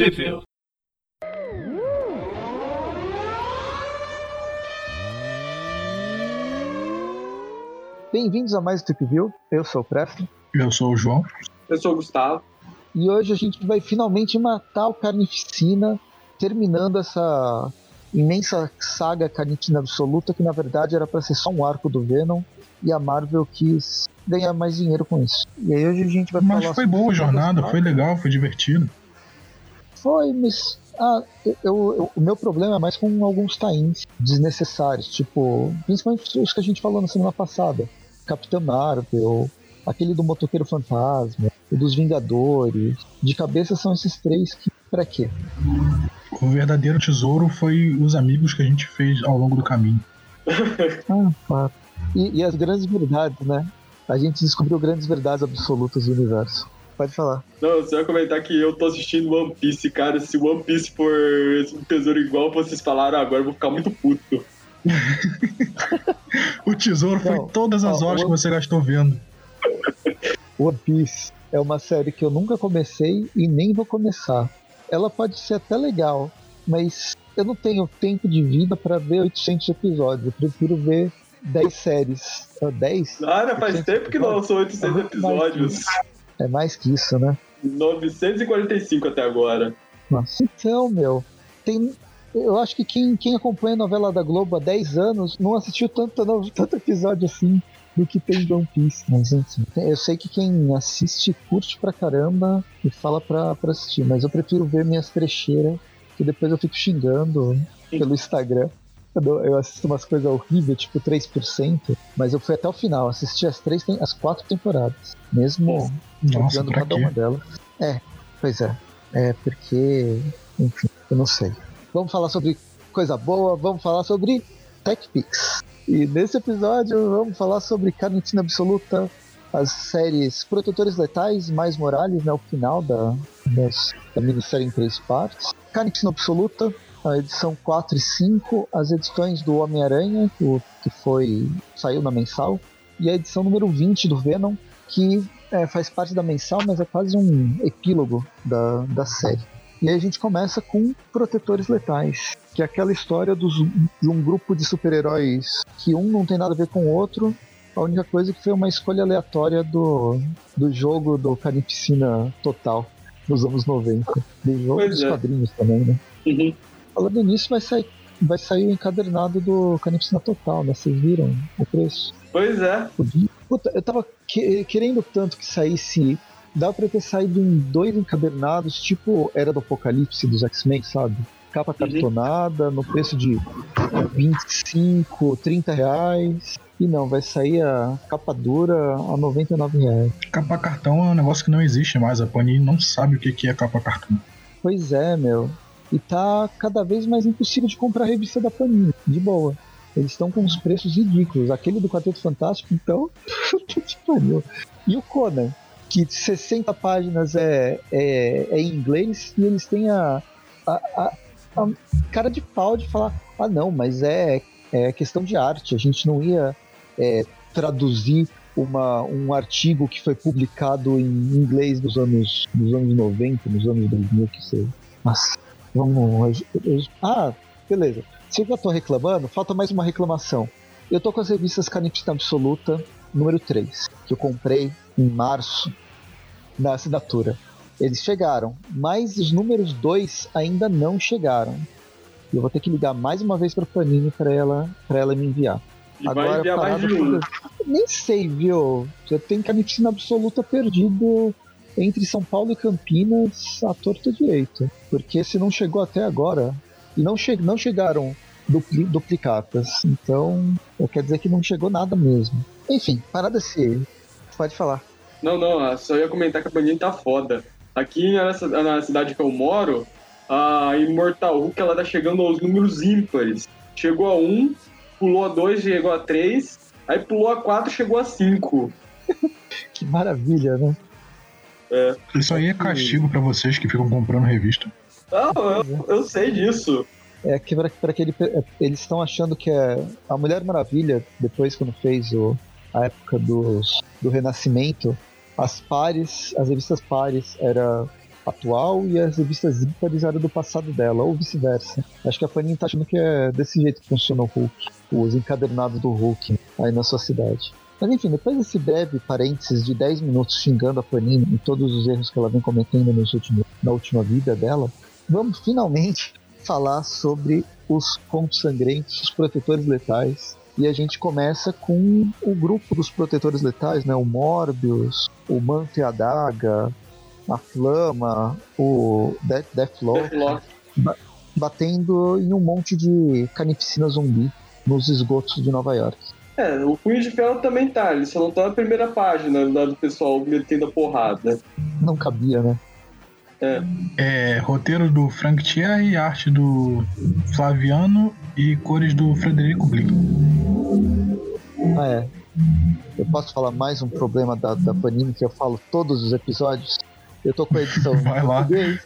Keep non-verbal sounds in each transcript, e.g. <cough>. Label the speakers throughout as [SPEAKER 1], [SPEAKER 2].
[SPEAKER 1] Tripville.
[SPEAKER 2] Bem-vindos a mais um Trip View. Eu sou o Preston.
[SPEAKER 3] Eu sou o João.
[SPEAKER 4] Eu sou o Gustavo.
[SPEAKER 2] E hoje a gente vai finalmente matar o Carnificina, terminando essa imensa saga Carnificina Absoluta, que na verdade era para ser só um arco do Venom, e a Marvel quis ganhar mais dinheiro com isso. E aí hoje a gente vai
[SPEAKER 3] Mas
[SPEAKER 2] falar
[SPEAKER 3] foi
[SPEAKER 2] sobre
[SPEAKER 3] boa a jornada, foi legal, foi divertido.
[SPEAKER 2] Foi, mas. Ah, eu, eu- o meu problema é mais com alguns tains desnecessários, tipo, principalmente os que a gente falou na semana passada. Capitã Marvel, aquele do Motoqueiro Fantasma, o dos Vingadores. De cabeça são esses três que. Pra quê?
[SPEAKER 3] O verdadeiro tesouro foi os amigos que a gente fez ao longo do caminho. <laughs>
[SPEAKER 2] Ah, claro. E, e as grandes verdades, né? A gente descobriu grandes verdades absolutas do universo. Pode falar.
[SPEAKER 4] Não, você vai comentar que eu tô assistindo One Piece, cara. Se One Piece for esse tesouro igual vocês falaram agora, eu vou ficar muito puto. <laughs>
[SPEAKER 3] O tesouro foi todas as
[SPEAKER 2] ó,
[SPEAKER 3] horas
[SPEAKER 2] o-
[SPEAKER 3] que você gastou vendo. <laughs>
[SPEAKER 2] One Piece é uma série que eu nunca comecei e nem vou começar. Ela pode ser até legal, mas eu não tenho tempo de vida pra ver 800 episódios. Eu prefiro ver 10 séries. Ah, 10?
[SPEAKER 4] Cara, faz
[SPEAKER 2] 800
[SPEAKER 4] tempo que não são 800
[SPEAKER 2] É muito mais
[SPEAKER 4] episódios.
[SPEAKER 2] É mais que isso, né?
[SPEAKER 4] 945 até agora.
[SPEAKER 2] Nossa. Então, meu, tem. Eu acho que quem, quem acompanha a novela da Globo há 10 anos não assistiu tanto, <laughs> tanto episódio assim do que tem de One Piece. Mas enfim, eu sei que quem assiste curte pra caramba e fala pra, pra assistir, mas eu prefiro ver minhas trecheiras, que depois eu fico xingando pelo Instagram. Eu assisto umas coisas horríveis, tipo 3%, mas eu fui até o final, assisti as três, as quatro temporadas, mesmo
[SPEAKER 3] Nossa,
[SPEAKER 2] cada
[SPEAKER 3] quê?
[SPEAKER 2] uma delas. É, pois é. É porque, enfim, eu não sei. Vamos falar sobre coisa boa, vamos falar sobre TechPix. E nesse episódio vamos falar sobre Carnitina Absoluta, as séries Protetores Letais, Mais Morales, né, o final da, das- da minissérie em três partes. Carnitina Absoluta, a edição 4 e 5, as edições do Homem-Aranha, que foi saiu na mensal, e a edição número 20 do Venom, que é, faz parte da mensal, mas é quase um epílogo da, da série. E aí a gente começa com Protetores Letais, que é aquela história dos, de um grupo de super-heróis que um não tem nada a ver com o outro. A única coisa é que foi uma escolha aleatória do, do jogo do Carnificina Total, nos anos 90. Do jogo
[SPEAKER 4] Pois
[SPEAKER 2] dos
[SPEAKER 4] é.
[SPEAKER 2] quadrinhos também, né?
[SPEAKER 4] Uhum.
[SPEAKER 2] Falando nisso, vai sair, vai sair o encadernado do Carnificina Total, né? Vocês viram o preço?
[SPEAKER 4] Pois é.
[SPEAKER 2] Puta, eu tava que- querendo tanto que saísse. Dá pra ter saído em dois encadernados, tipo Era do Apocalipse dos X-Men, sabe? Capa cartonada, no preço de 25, 30 reais. E não, vai sair a capa dura a 99 reais.
[SPEAKER 3] Capa cartão é um negócio que não existe mais. A Panini não sabe o que é capa cartão.
[SPEAKER 2] Pois é, meu. E tá cada vez mais impossível de comprar a revista da Panini, de boa. Eles estão com uns preços ridículos. Aquele do Quarteto Fantástico, então. <laughs> E o Conan, que 60 páginas é, é, é em inglês e eles têm a, a, a- a cara de pau de falar: ah, não, mas é, é questão de arte. A gente não ia é, traduzir uma, um artigo que foi publicado em inglês nos anos, nos anos 90, nos anos 2000, que seja. Nossa, vamos. eu- eu- ah, beleza. Se eu já tô reclamando, falta mais uma reclamação. Eu tô com as revistas Carnificina Absoluta, número 3, que eu comprei em março na assinatura. Eles chegaram, mas os números 2 ainda não chegaram. Eu vou ter que ligar mais uma vez pra Panini pra ela, pra ela me enviar.
[SPEAKER 4] E vai enviar mais de um.
[SPEAKER 2] Nem sei, viu? Já tem Carnificina Absoluta perdido entre São Paulo e Campinas à torta direito. Porque se não chegou até agora, e não, che não chegaram dupli duplicatas, então quer dizer que não chegou nada mesmo. Enfim, parada se Pode falar.
[SPEAKER 4] Não, não, só ia comentar que a Panini tá foda. Aqui nessa, na cidade que eu moro, a Immortal Hulk ela tá chegando aos números ímpares. Chegou a 1, pulou a 2, chegou a 3, aí pulou a 4, chegou a 5. <laughs>
[SPEAKER 2] Que maravilha, né?
[SPEAKER 3] Isso aí é castigo pra vocês que ficam comprando revista.
[SPEAKER 4] Não, eu, eu sei disso.
[SPEAKER 2] É que para aquele eles estão achando que é a Mulher Maravilha depois quando fez o, a época dos, do Renascimento, as pares, as revistas pares era atual e as revistas ímpares eram do passado dela, ou vice-versa. Acho que a Panini tá achando que é desse jeito que funciona o Hulk, os encadernados do Hulk aí na sua cidade. Mas enfim, depois desse breve parênteses de 10 minutos xingando a Panini e todos os erros que ela vem cometendo nos últimos, na última vida dela, vamos finalmente <laughs> falar sobre os contos sangrentos, os protetores letais. E a gente começa com o grupo dos protetores letais, né? O Morbius, o Manto e a Daga, a Flama, o Death, Deathlock,
[SPEAKER 4] Deathlock.
[SPEAKER 2] ba- batendo em um monte de carnificina zumbi nos esgotos de Nova York.
[SPEAKER 4] É, o Punho de Ferro também tá, ele só não tá na primeira página lá do pessoal metendo a porrada.
[SPEAKER 2] Não cabia, né?
[SPEAKER 3] É, roteiro do Frank Thierry, arte do Flaviano e cores do Frederico Blick.
[SPEAKER 2] Ah, é. Eu posso falar mais um problema da, da Panini que eu falo todos os episódios? Eu tô com a edição <laughs> em
[SPEAKER 3] Vai lá.
[SPEAKER 2] português.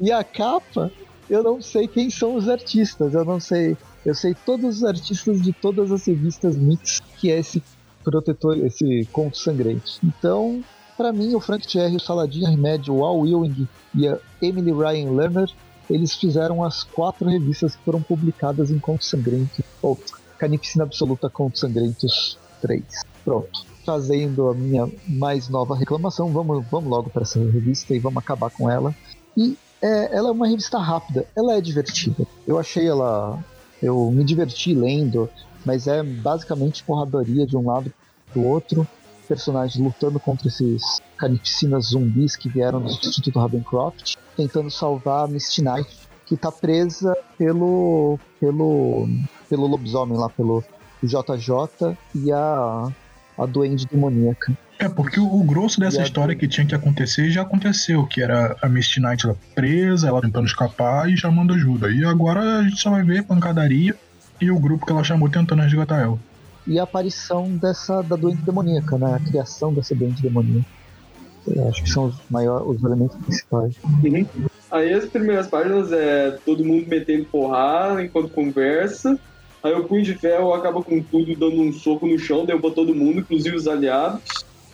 [SPEAKER 2] E a capa, eu não sei quem são os artistas. Eu não sei. Eu sei todos os artistas de todas as revistas mix que é esse protetor, esse conto sangrento. Então, pra mim, o Frank Thierry, o Saladin Remédio, o Al Ewing e a Emily Ryan Lerner, eles fizeram as quatro revistas que foram publicadas em Conto Sangrento. Ou Carnificina Absoluta Contos Sangrentos 3. Pronto. Fazendo a minha mais nova reclamação, vamos, vamos logo para essa revista e vamos acabar com ela. E é, ela é uma revista rápida, ela é divertida. Eu achei ela. Eu me diverti lendo, mas é basicamente porradaria de um lado pro outro. Personagens lutando contra esses carnificinas zumbis que vieram do Instituto Ravencroft, tentando salvar a Misty Knight, que tá presa pelo. pelo. pelo lobisomem lá, pelo JJ e a. a Duende Demoníaca.
[SPEAKER 3] É, porque o, o grosso dessa
[SPEAKER 2] E
[SPEAKER 3] história que tinha que acontecer já aconteceu, que era a Misty Knight ela presa, ela tentando escapar e chamando ajuda. E agora a gente só vai ver pancadaria e o grupo que ela chamou tentando resgatar ela.
[SPEAKER 2] e a aparição dessa da doente demoníaca, né? A criação dessa doente demoníaca. Eu acho que são os maiores, os elementos principais.
[SPEAKER 4] Aí as primeiras páginas é todo mundo metendo porrada enquanto conversa. Aí o Punho de Ferro acaba com tudo dando um soco no chão, derruba todo mundo, inclusive os aliados.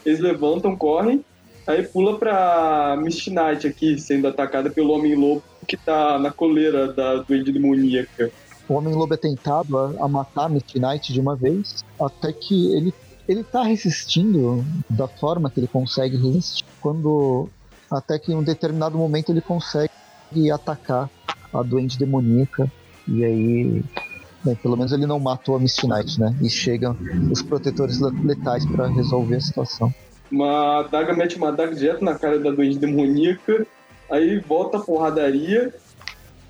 [SPEAKER 4] Eles levantam, correm. Aí pula pra Misty Knight aqui, sendo atacada pelo Homem-Lobo, que tá na coleira da doente demoníaca.
[SPEAKER 2] O Homem-Lobo é tentado a, a matar Misty Knight de uma vez, até que ele, ele tá resistindo da forma que ele consegue resistir, quando até que em um determinado momento ele consegue atacar a doente demoníaca, e aí, bem, pelo menos ele não matou a Misty Knight, né? E chegam os protetores le- letais para resolver a situação.
[SPEAKER 4] Uma adaga mete uma adaga direto na cara da doente demoníaca. Aí volta a porradaria.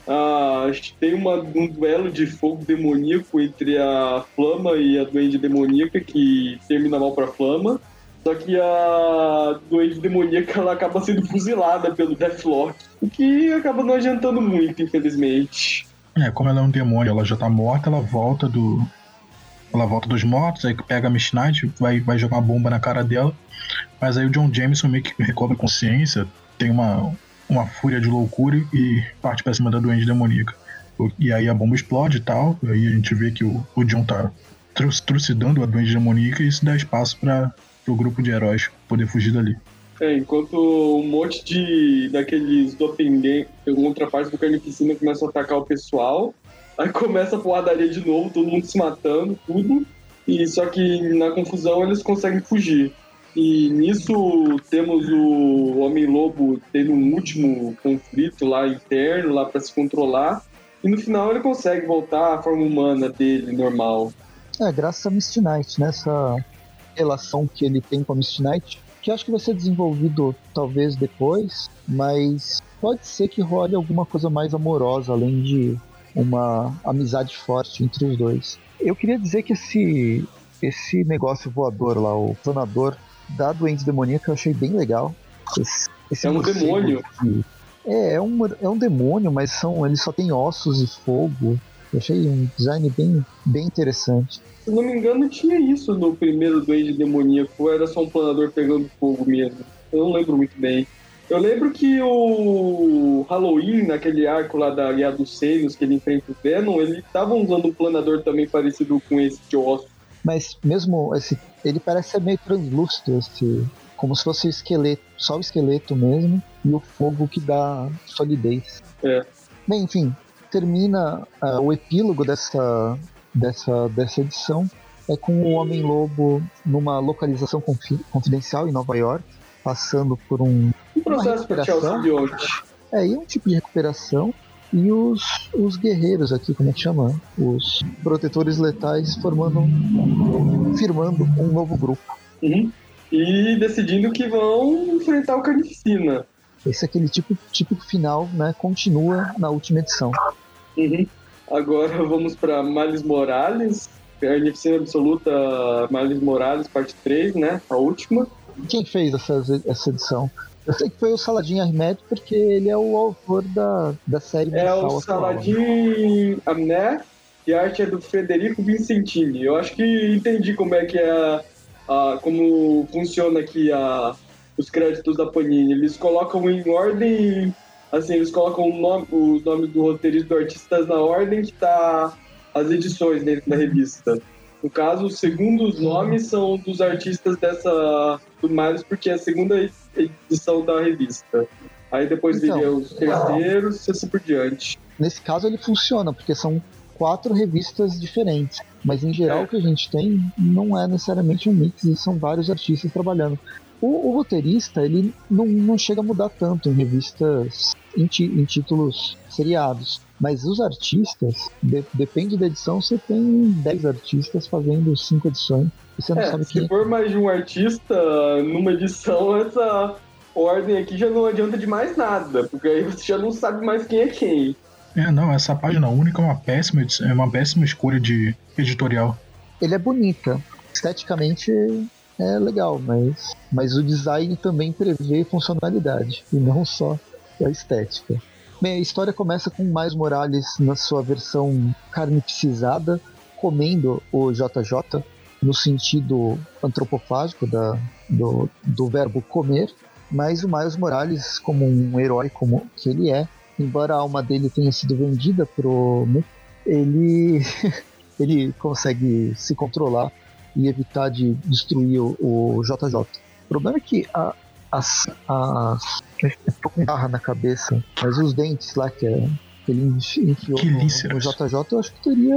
[SPEAKER 4] Ah, tem uma, um duelo de fogo demoníaco entre a Flama e a Duende Demoníaca que termina mal pra Flama. Só que a Duende Demoníaca ela acaba sendo fuzilada pelo Deathlock. O que acaba não adiantando muito, infelizmente.
[SPEAKER 3] É, como ela é um demônio, ela já tá morta, ela volta do. Ela volta dos mortos, aí pega a Miss Knight, vai, vai jogar uma bomba na cara dela. Mas aí o John Jameson meio que recobra consciência, tem uma, uma fúria de loucura e parte pra cima da doente demoníaca. E aí a bomba explode e tal, aí a gente vê que o, o John tá tru- trucidando a doente demoníaca e isso dá espaço para o grupo de heróis poder fugir dali.
[SPEAKER 4] É, enquanto um monte de daqueles doppelganger, contrapartes do Carnificina começam a atacar o pessoal, aí começa a porradaria de novo, todo mundo se matando, tudo, e só que na confusão eles conseguem fugir. E nisso temos o Homem-Lobo tendo um último conflito lá interno, lá para se controlar, e no final ele consegue voltar à forma humana dele, normal.
[SPEAKER 2] É, graças a Misty Knight, né? Essa relação que ele tem com a Misty Knight, que acho que vai ser desenvolvido talvez depois, mas pode ser que role alguma coisa mais amorosa, além de uma amizade forte entre os dois. Eu queria dizer que esse, esse negócio voador lá, o planador da doente demoníaca, eu achei bem legal. Esse, esse
[SPEAKER 4] É um demônio.
[SPEAKER 2] que- é, é um, é um demônio, mas são, ele só tem ossos e fogo. Eu achei um design bem, bem interessante.
[SPEAKER 4] Se não me engano, tinha isso no primeiro Duende Demoníaco, era só um planador pegando fogo mesmo. Eu não lembro muito bem. Eu lembro que o Halloween, naquele arco lá da Guerra dos Seios, que ele enfrenta o Venom, ele tava usando um planador também parecido com esse de osso.
[SPEAKER 2] Mas mesmo esse. Ele parece ser meio translúcido esse como se fosse o esqueleto, só o esqueleto mesmo, e o fogo que dá solidez.
[SPEAKER 4] É.
[SPEAKER 2] Bem, enfim, termina uh, o epílogo dessa, dessa, dessa edição é com o Homem-Lobo numa localização confidencial em Nova York, passando por um.
[SPEAKER 4] Um processo para o simbionte.
[SPEAKER 2] É, e um tipo de recuperação. E os, os guerreiros aqui, como é que chama? Os protetores letais formando. firmando um novo grupo.
[SPEAKER 4] Uhum. E decidindo que vão enfrentar o Carnificina.
[SPEAKER 2] Esse é aquele tipo, tipo final, né? Continua na última edição.
[SPEAKER 4] Uhum. Agora <laughs> vamos para Miles Morales, Carnificina Absoluta Miles Morales, parte 3, né? A última.
[SPEAKER 2] Quem fez essa, essa edição? Eu sei que foi o Saladin Ahmed, porque ele é o autor da, da série
[SPEAKER 4] É o Saladin Ahmed e a arte é do Federico Vincentini. Eu acho que entendi como é que é a, a como funciona aqui a, os créditos da Panini. Eles colocam em ordem, assim, eles colocam nome, os nomes do roteirista do artistas na ordem que tá as edições dentro da revista. No caso, os segundos nomes são dos artistas dessa do Miles, porque é a segunda edição da revista. Aí depois então, viria os terceiros e assim por diante.
[SPEAKER 2] Nesse caso ele funciona, porque são quatro revistas diferentes. Mas em geral é. o que a gente tem não é necessariamente um mix, e são vários artistas trabalhando. O, o roteirista ele não, não chega a mudar tanto em revistas, em, ti, em títulos seriados. Mas os artistas, de, depende da edição, você tem 10 artistas fazendo 5 edições. E você não
[SPEAKER 4] é,
[SPEAKER 2] sabe
[SPEAKER 4] se
[SPEAKER 2] quem...
[SPEAKER 4] for mais de um artista numa edição, essa ordem aqui já não adianta de mais nada, porque aí você já não sabe mais quem é quem.
[SPEAKER 3] É, não, essa página única é uma péssima, é uma péssima escolha de editorial.
[SPEAKER 2] Ele é bonita. Esteticamente é legal, mas, mas o design também prevê funcionalidade e não só a estética. Bem, a história começa com mais Morales na sua versão carnificizada, comendo o JJ no sentido antropofágico da, do, do verbo comer, mas o Miles Morales, como um herói como que ele é, embora a alma dele tenha sido vendida pro ele <laughs> ele consegue se controlar e evitar de destruir o, o JJ. O problema é que a, as, as. Eu tô com barra na cabeça, mas os dentes lá que, é, que ele enfiou no, no, JJ, eu acho que teria.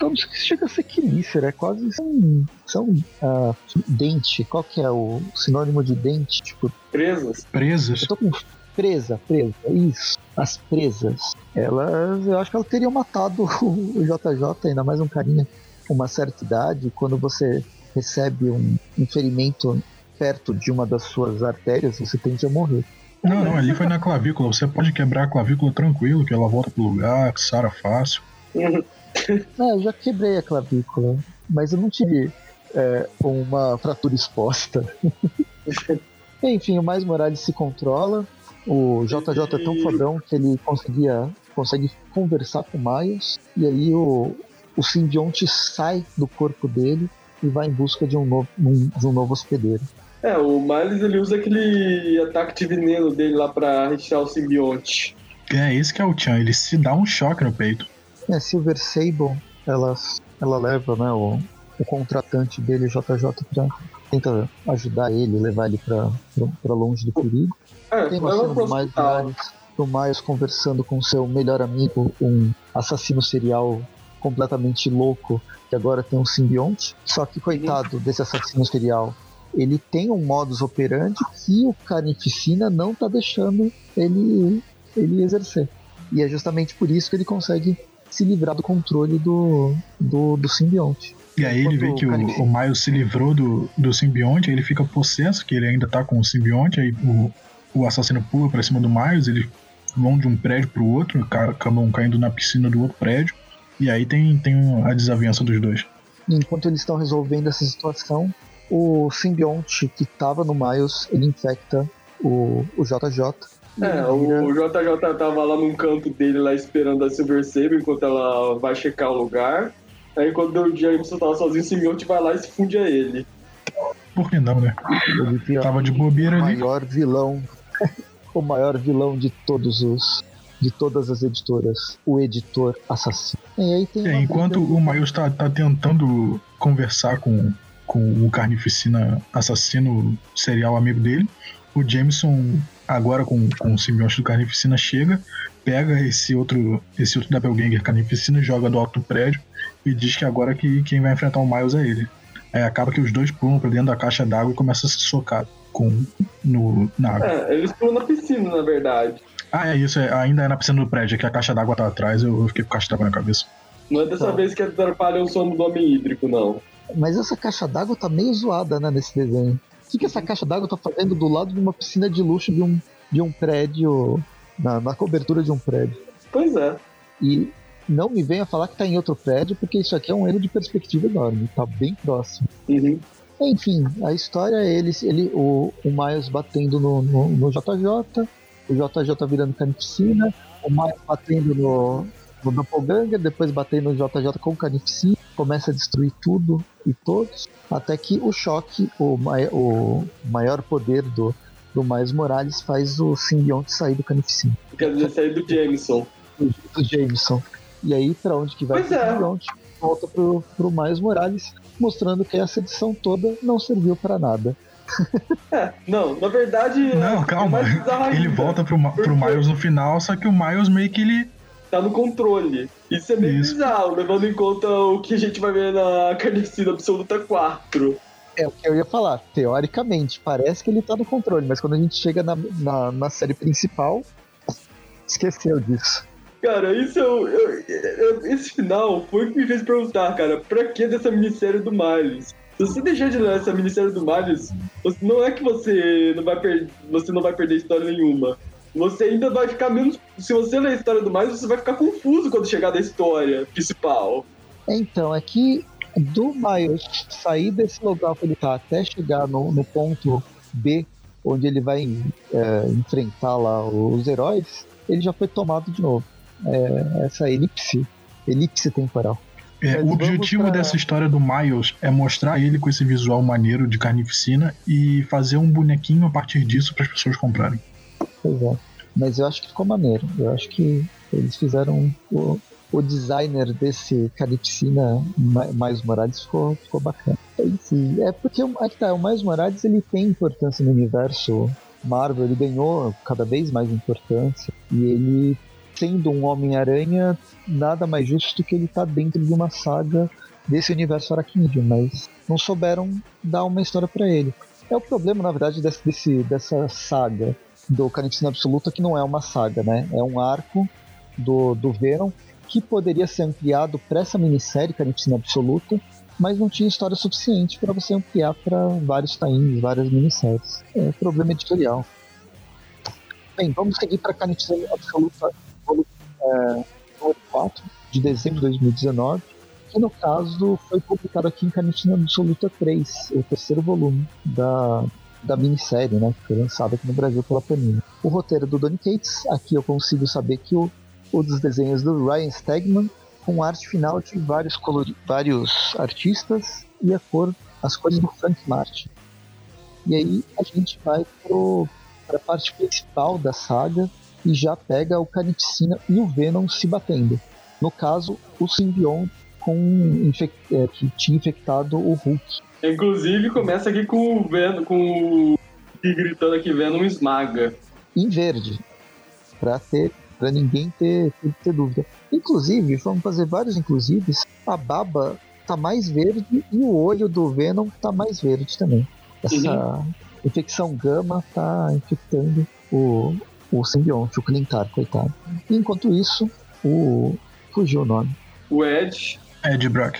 [SPEAKER 2] Não sei se chega a ser quelícera, é quase. São. são uh, dente. Qual que é o sinônimo de dente? Tipo.
[SPEAKER 4] Presas.
[SPEAKER 3] Presas.
[SPEAKER 2] Eu tô com presa, presa, isso. As presas. Elas, eu acho que ela teria matado o JJ, ainda mais um carinha uma certa idade, quando você recebe um, um ferimento perto de uma das suas artérias, você tende a morrer.
[SPEAKER 3] Não, não, ali foi na clavícula. Você pode quebrar a clavícula tranquilo, que ela volta pro lugar, que sara fácil.
[SPEAKER 2] É, eu já quebrei a clavícula, mas eu não tive é, uma fratura exposta. <laughs> Enfim, o Mais Morales se controla. O JJ é tão fodão que ele conseguia, consegue conversar com o Miles. E aí o, o simbionte sai do corpo dele e vai em busca de um novo, um, de um novo hospedeiro.
[SPEAKER 4] É, o Miles ele usa aquele ataque de veneno dele lá pra retirar o simbionte.
[SPEAKER 3] É, esse que é o Chan, ele se dá um choque no peito.
[SPEAKER 2] É, Silver Sable, ela, ela leva, né, o, o contratante dele, JJ, pra tenta ajudar ele, levar ele pra, pra, pra longe do perigo.
[SPEAKER 4] É,
[SPEAKER 2] Tem uma cena do Miles do Miles conversando com seu melhor amigo, um assassino serial completamente louco, que agora tem um simbionte. Só que, coitado desse assassino serial, ele tem um modus operandi que o Carnificina não tá deixando ele, ele exercer. E é justamente por isso que ele consegue se livrar do controle do, do, do simbionte.
[SPEAKER 3] E aí ele vê que o, o, Miles se livrou do, do simbionte, ele fica possesso, que ele ainda tá com o simbionte, aí o, o assassino pula pra cima do Miles, eles vão de um prédio pro outro, acabam caindo na piscina do outro prédio, e aí tem, tem a desavença dos dois.
[SPEAKER 2] Enquanto eles estão resolvendo essa situação, o simbionte que tava no Miles, ele infecta o, o JJ.
[SPEAKER 4] É, o JJ tava lá num canto dele, lá esperando a Silver Saber, enquanto ela vai checar o lugar. Aí quando o Jameson tava sozinho, o simbionte vai lá e se funde a ele.
[SPEAKER 3] Por que não, né? Ele tava de bobeira
[SPEAKER 2] ali. O maior vilão, <laughs> o maior vilão de todos os de todas as editoras, o editor assassino.
[SPEAKER 3] É, enquanto o Miles tá, tá tentando conversar com com o Carnificina assassino serial amigo dele. O Jameson, agora com, com o simbionte do Carnificina, chega, pega esse outro, esse outro Doppelganger Carnificina, joga do alto do prédio e diz que agora que quem vai enfrentar o Miles é ele. Aí acaba que os dois pulam pra dentro da caixa d'água e começam a se socar com, no, na água.
[SPEAKER 4] É, eles pulam na piscina, na verdade.
[SPEAKER 3] Ah, é isso, é, ainda é na piscina do prédio, que a caixa d'água tá atrás, eu, eu fiquei com a caixa d'água na cabeça.
[SPEAKER 4] Não é dessa
[SPEAKER 2] Tá.
[SPEAKER 4] vez que atrapalham o sono do homem hídrico, não.
[SPEAKER 2] Mas essa caixa d'água tá meio zoada, né, nesse desenho. O que, que essa caixa d'água tá fazendo do lado de uma piscina de luxo de um, de um prédio, na, na cobertura de um prédio?
[SPEAKER 4] Pois é.
[SPEAKER 2] E não me venha falar que tá em outro prédio, porque isso aqui é um erro de perspectiva enorme, tá bem próximo.
[SPEAKER 4] Uhum.
[SPEAKER 2] Enfim, a história é ele, ele o, o Miles batendo no, no, no JJ, o JJ virando carnificina, o Miles batendo no, no Doppelganger, depois batendo no JJ com carnificina, começa a destruir tudo e todos, até que o choque, o, mai, o maior poder do, do Miles Morales faz o simbionte sair do carnificina,
[SPEAKER 4] Quer dizer, sair do Jameson.
[SPEAKER 2] do Jameson. E aí, pra onde que vai
[SPEAKER 4] Pois
[SPEAKER 2] esse
[SPEAKER 4] é.
[SPEAKER 2] simbionte? Volta pro, pro Miles Morales, mostrando que essa edição toda não serviu pra nada. <laughs>
[SPEAKER 4] É, não, na verdade.
[SPEAKER 3] Não,
[SPEAKER 4] é
[SPEAKER 3] calma.
[SPEAKER 4] mais bizarro
[SPEAKER 3] Ele volta pro, pro Miles no final, só que o Miles meio que ele.
[SPEAKER 4] Tá no controle. Isso é meio
[SPEAKER 3] Isso.
[SPEAKER 4] bizarro, levando em conta o que a gente vai ver na Carnificina Absoluta 4.
[SPEAKER 2] É o que eu ia falar. Teoricamente, parece que ele tá no controle, mas quando a gente chega na, na, na série principal, esqueceu disso.
[SPEAKER 4] Cara, isso eu, eu- eu- Esse final foi o que me fez perguntar, cara, pra que dessa minissérie do Miles? Se você deixar de ler essa minissérie do você- não é que você não vai, per, você não vai perder história nenhuma. Você ainda vai ficar menos. Se você ler a história do Miles, você vai ficar confuso quando chegar da história principal.
[SPEAKER 2] Então, é que do Miles sair desse local que ele tá até chegar no, no ponto B, onde ele vai é, enfrentar lá os heróis, ele já foi tomado de novo. É, essa elipse, elipse temporal.
[SPEAKER 3] É, o objetivo
[SPEAKER 2] pra-
[SPEAKER 3] dessa história do Miles é mostrar ele com esse visual maneiro de carnificina e fazer um bonequinho a partir disso para as pessoas comprarem.
[SPEAKER 2] Pois é. Mas eu acho que ficou maneiro. Eu acho que eles fizeram. O, o designer desse Carnificina Miles Morales ficou, ficou bacana. Enfim, é porque o- aí que tá, o Miles Morales ele tem importância no universo Marvel, ele ganhou cada vez mais importância. E ele, sendo um Homem-Aranha, nada mais justo que ele tá dentro de uma saga desse universo aracnídeo, mas não souberam dar uma história pra ele. É o problema, na verdade, desse, desse- dessa saga do Carnificina Absoluta, que não é uma saga, né? É um arco do, do Venom que poderia ser ampliado para essa minissérie Carnificina Absoluta, mas não tinha história suficiente para você ampliar para vários times, várias minisséries. É problema editorial. Bem, vamos seguir para Carnificina Absoluta é, número 4, de dezembro de 2019, que no caso foi publicado aqui em Carnificina Absoluta 3, o terceiro volume da, da minissérie, né, que foi lançada aqui no Brasil pela Panini. O roteiro do Donny Cates, aqui eu consigo saber que o, o dos desenhos do Ryan Stegman, com arte final de vários, colori vários artistas e a cor, as cores do Frank Martin. E aí a gente vai para a parte principal da saga e já pega o Carnificina e o Venom se batendo. No caso, o simbionte com é, que tinha infectado o Hulk.
[SPEAKER 4] Inclusive, começa aqui com o Venom, com o gritando aqui Venom esmaga.
[SPEAKER 2] em verde, para ter, para ninguém ter, ter, ter dúvida. Inclusive, vamos fazer vários inclusives. A baba tá mais verde e o olho do Venom tá mais verde também. Essa infecção gama tá infectando o, o simbionte, o Clintar, coitado. E enquanto isso, o fugiu o nome.
[SPEAKER 4] O Ed,
[SPEAKER 3] Ed Brock.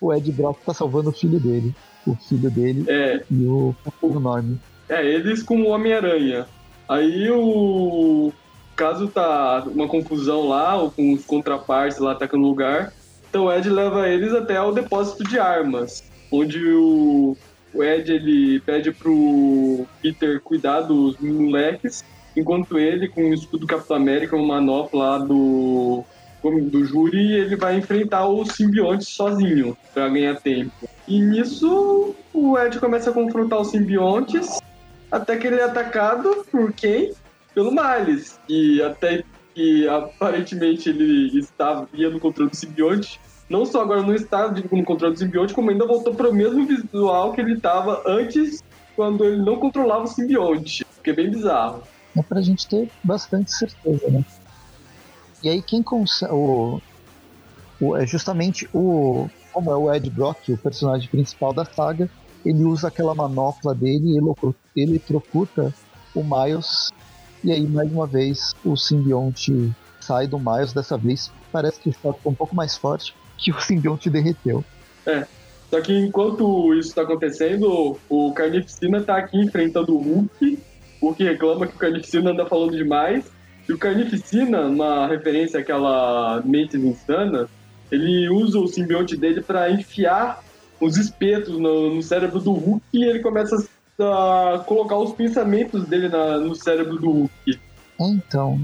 [SPEAKER 2] O Ed Brock tá salvando o filho dele. O filho dele
[SPEAKER 4] é,
[SPEAKER 2] e o, o nome.
[SPEAKER 4] é, eles com o Homem-Aranha. Aí o caso tá uma confusão lá, ou com os contrapartes lá atacando o lugar. Então o Ed leva eles até o depósito de armas, onde o, o Ed ele pede pro Peter cuidar dos moleques, enquanto ele, com o escudo Capitão América, uma manopla lá do, do júri, ele vai enfrentar o simbionte sozinho, pra ganhar tempo. E nisso o Ed começa a confrontar os simbiontes, até que ele é atacado por quem? Pelo Miles, que até que aparentemente ele estava ia no controle do simbionte, não só agora não está no controle do simbionte, como ainda voltou para o mesmo visual que ele estava antes, quando ele não controlava o simbionte. Que é bem bizarro.
[SPEAKER 2] É pra gente ter bastante certeza, né? E aí quem consegue. O, o, é justamente o. Como é o Ed Brock, o personagem principal da saga, ele usa aquela manopla dele e ele eletrocuta o Miles. E aí, mais uma vez, o simbionte sai do Miles. Dessa vez, parece que está um pouco mais forte que o simbionte derreteu.
[SPEAKER 4] É. Só que enquanto isso está acontecendo, o Carnificina está aqui enfrentando o Hulk. Hulk reclama que o Carnificina anda falando demais. E o Carnificina, uma referência àquela mente insana, ele usa o simbionte dele para enfiar os espetos no, no, cérebro do Hulk e ele começa a colocar os pensamentos dele na, no cérebro do Hulk.
[SPEAKER 2] Então,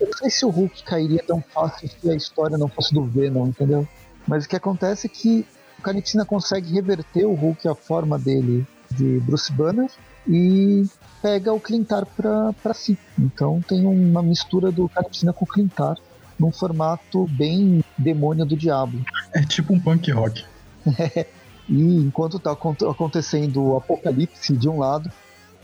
[SPEAKER 2] eu não sei se o Hulk cairia tão fácil se a história não fosse do Venom, entendeu? Mas o que acontece é que o Carnificina consegue reverter o Hulk à forma dele de Bruce Banner e pega o Clintar pra, si. Então tem uma mistura do Carnificina com o Clintar num formato bem demônio do diabo.
[SPEAKER 3] É tipo um punk rock. <laughs>
[SPEAKER 2] e enquanto tá acontecendo o apocalipse de um lado,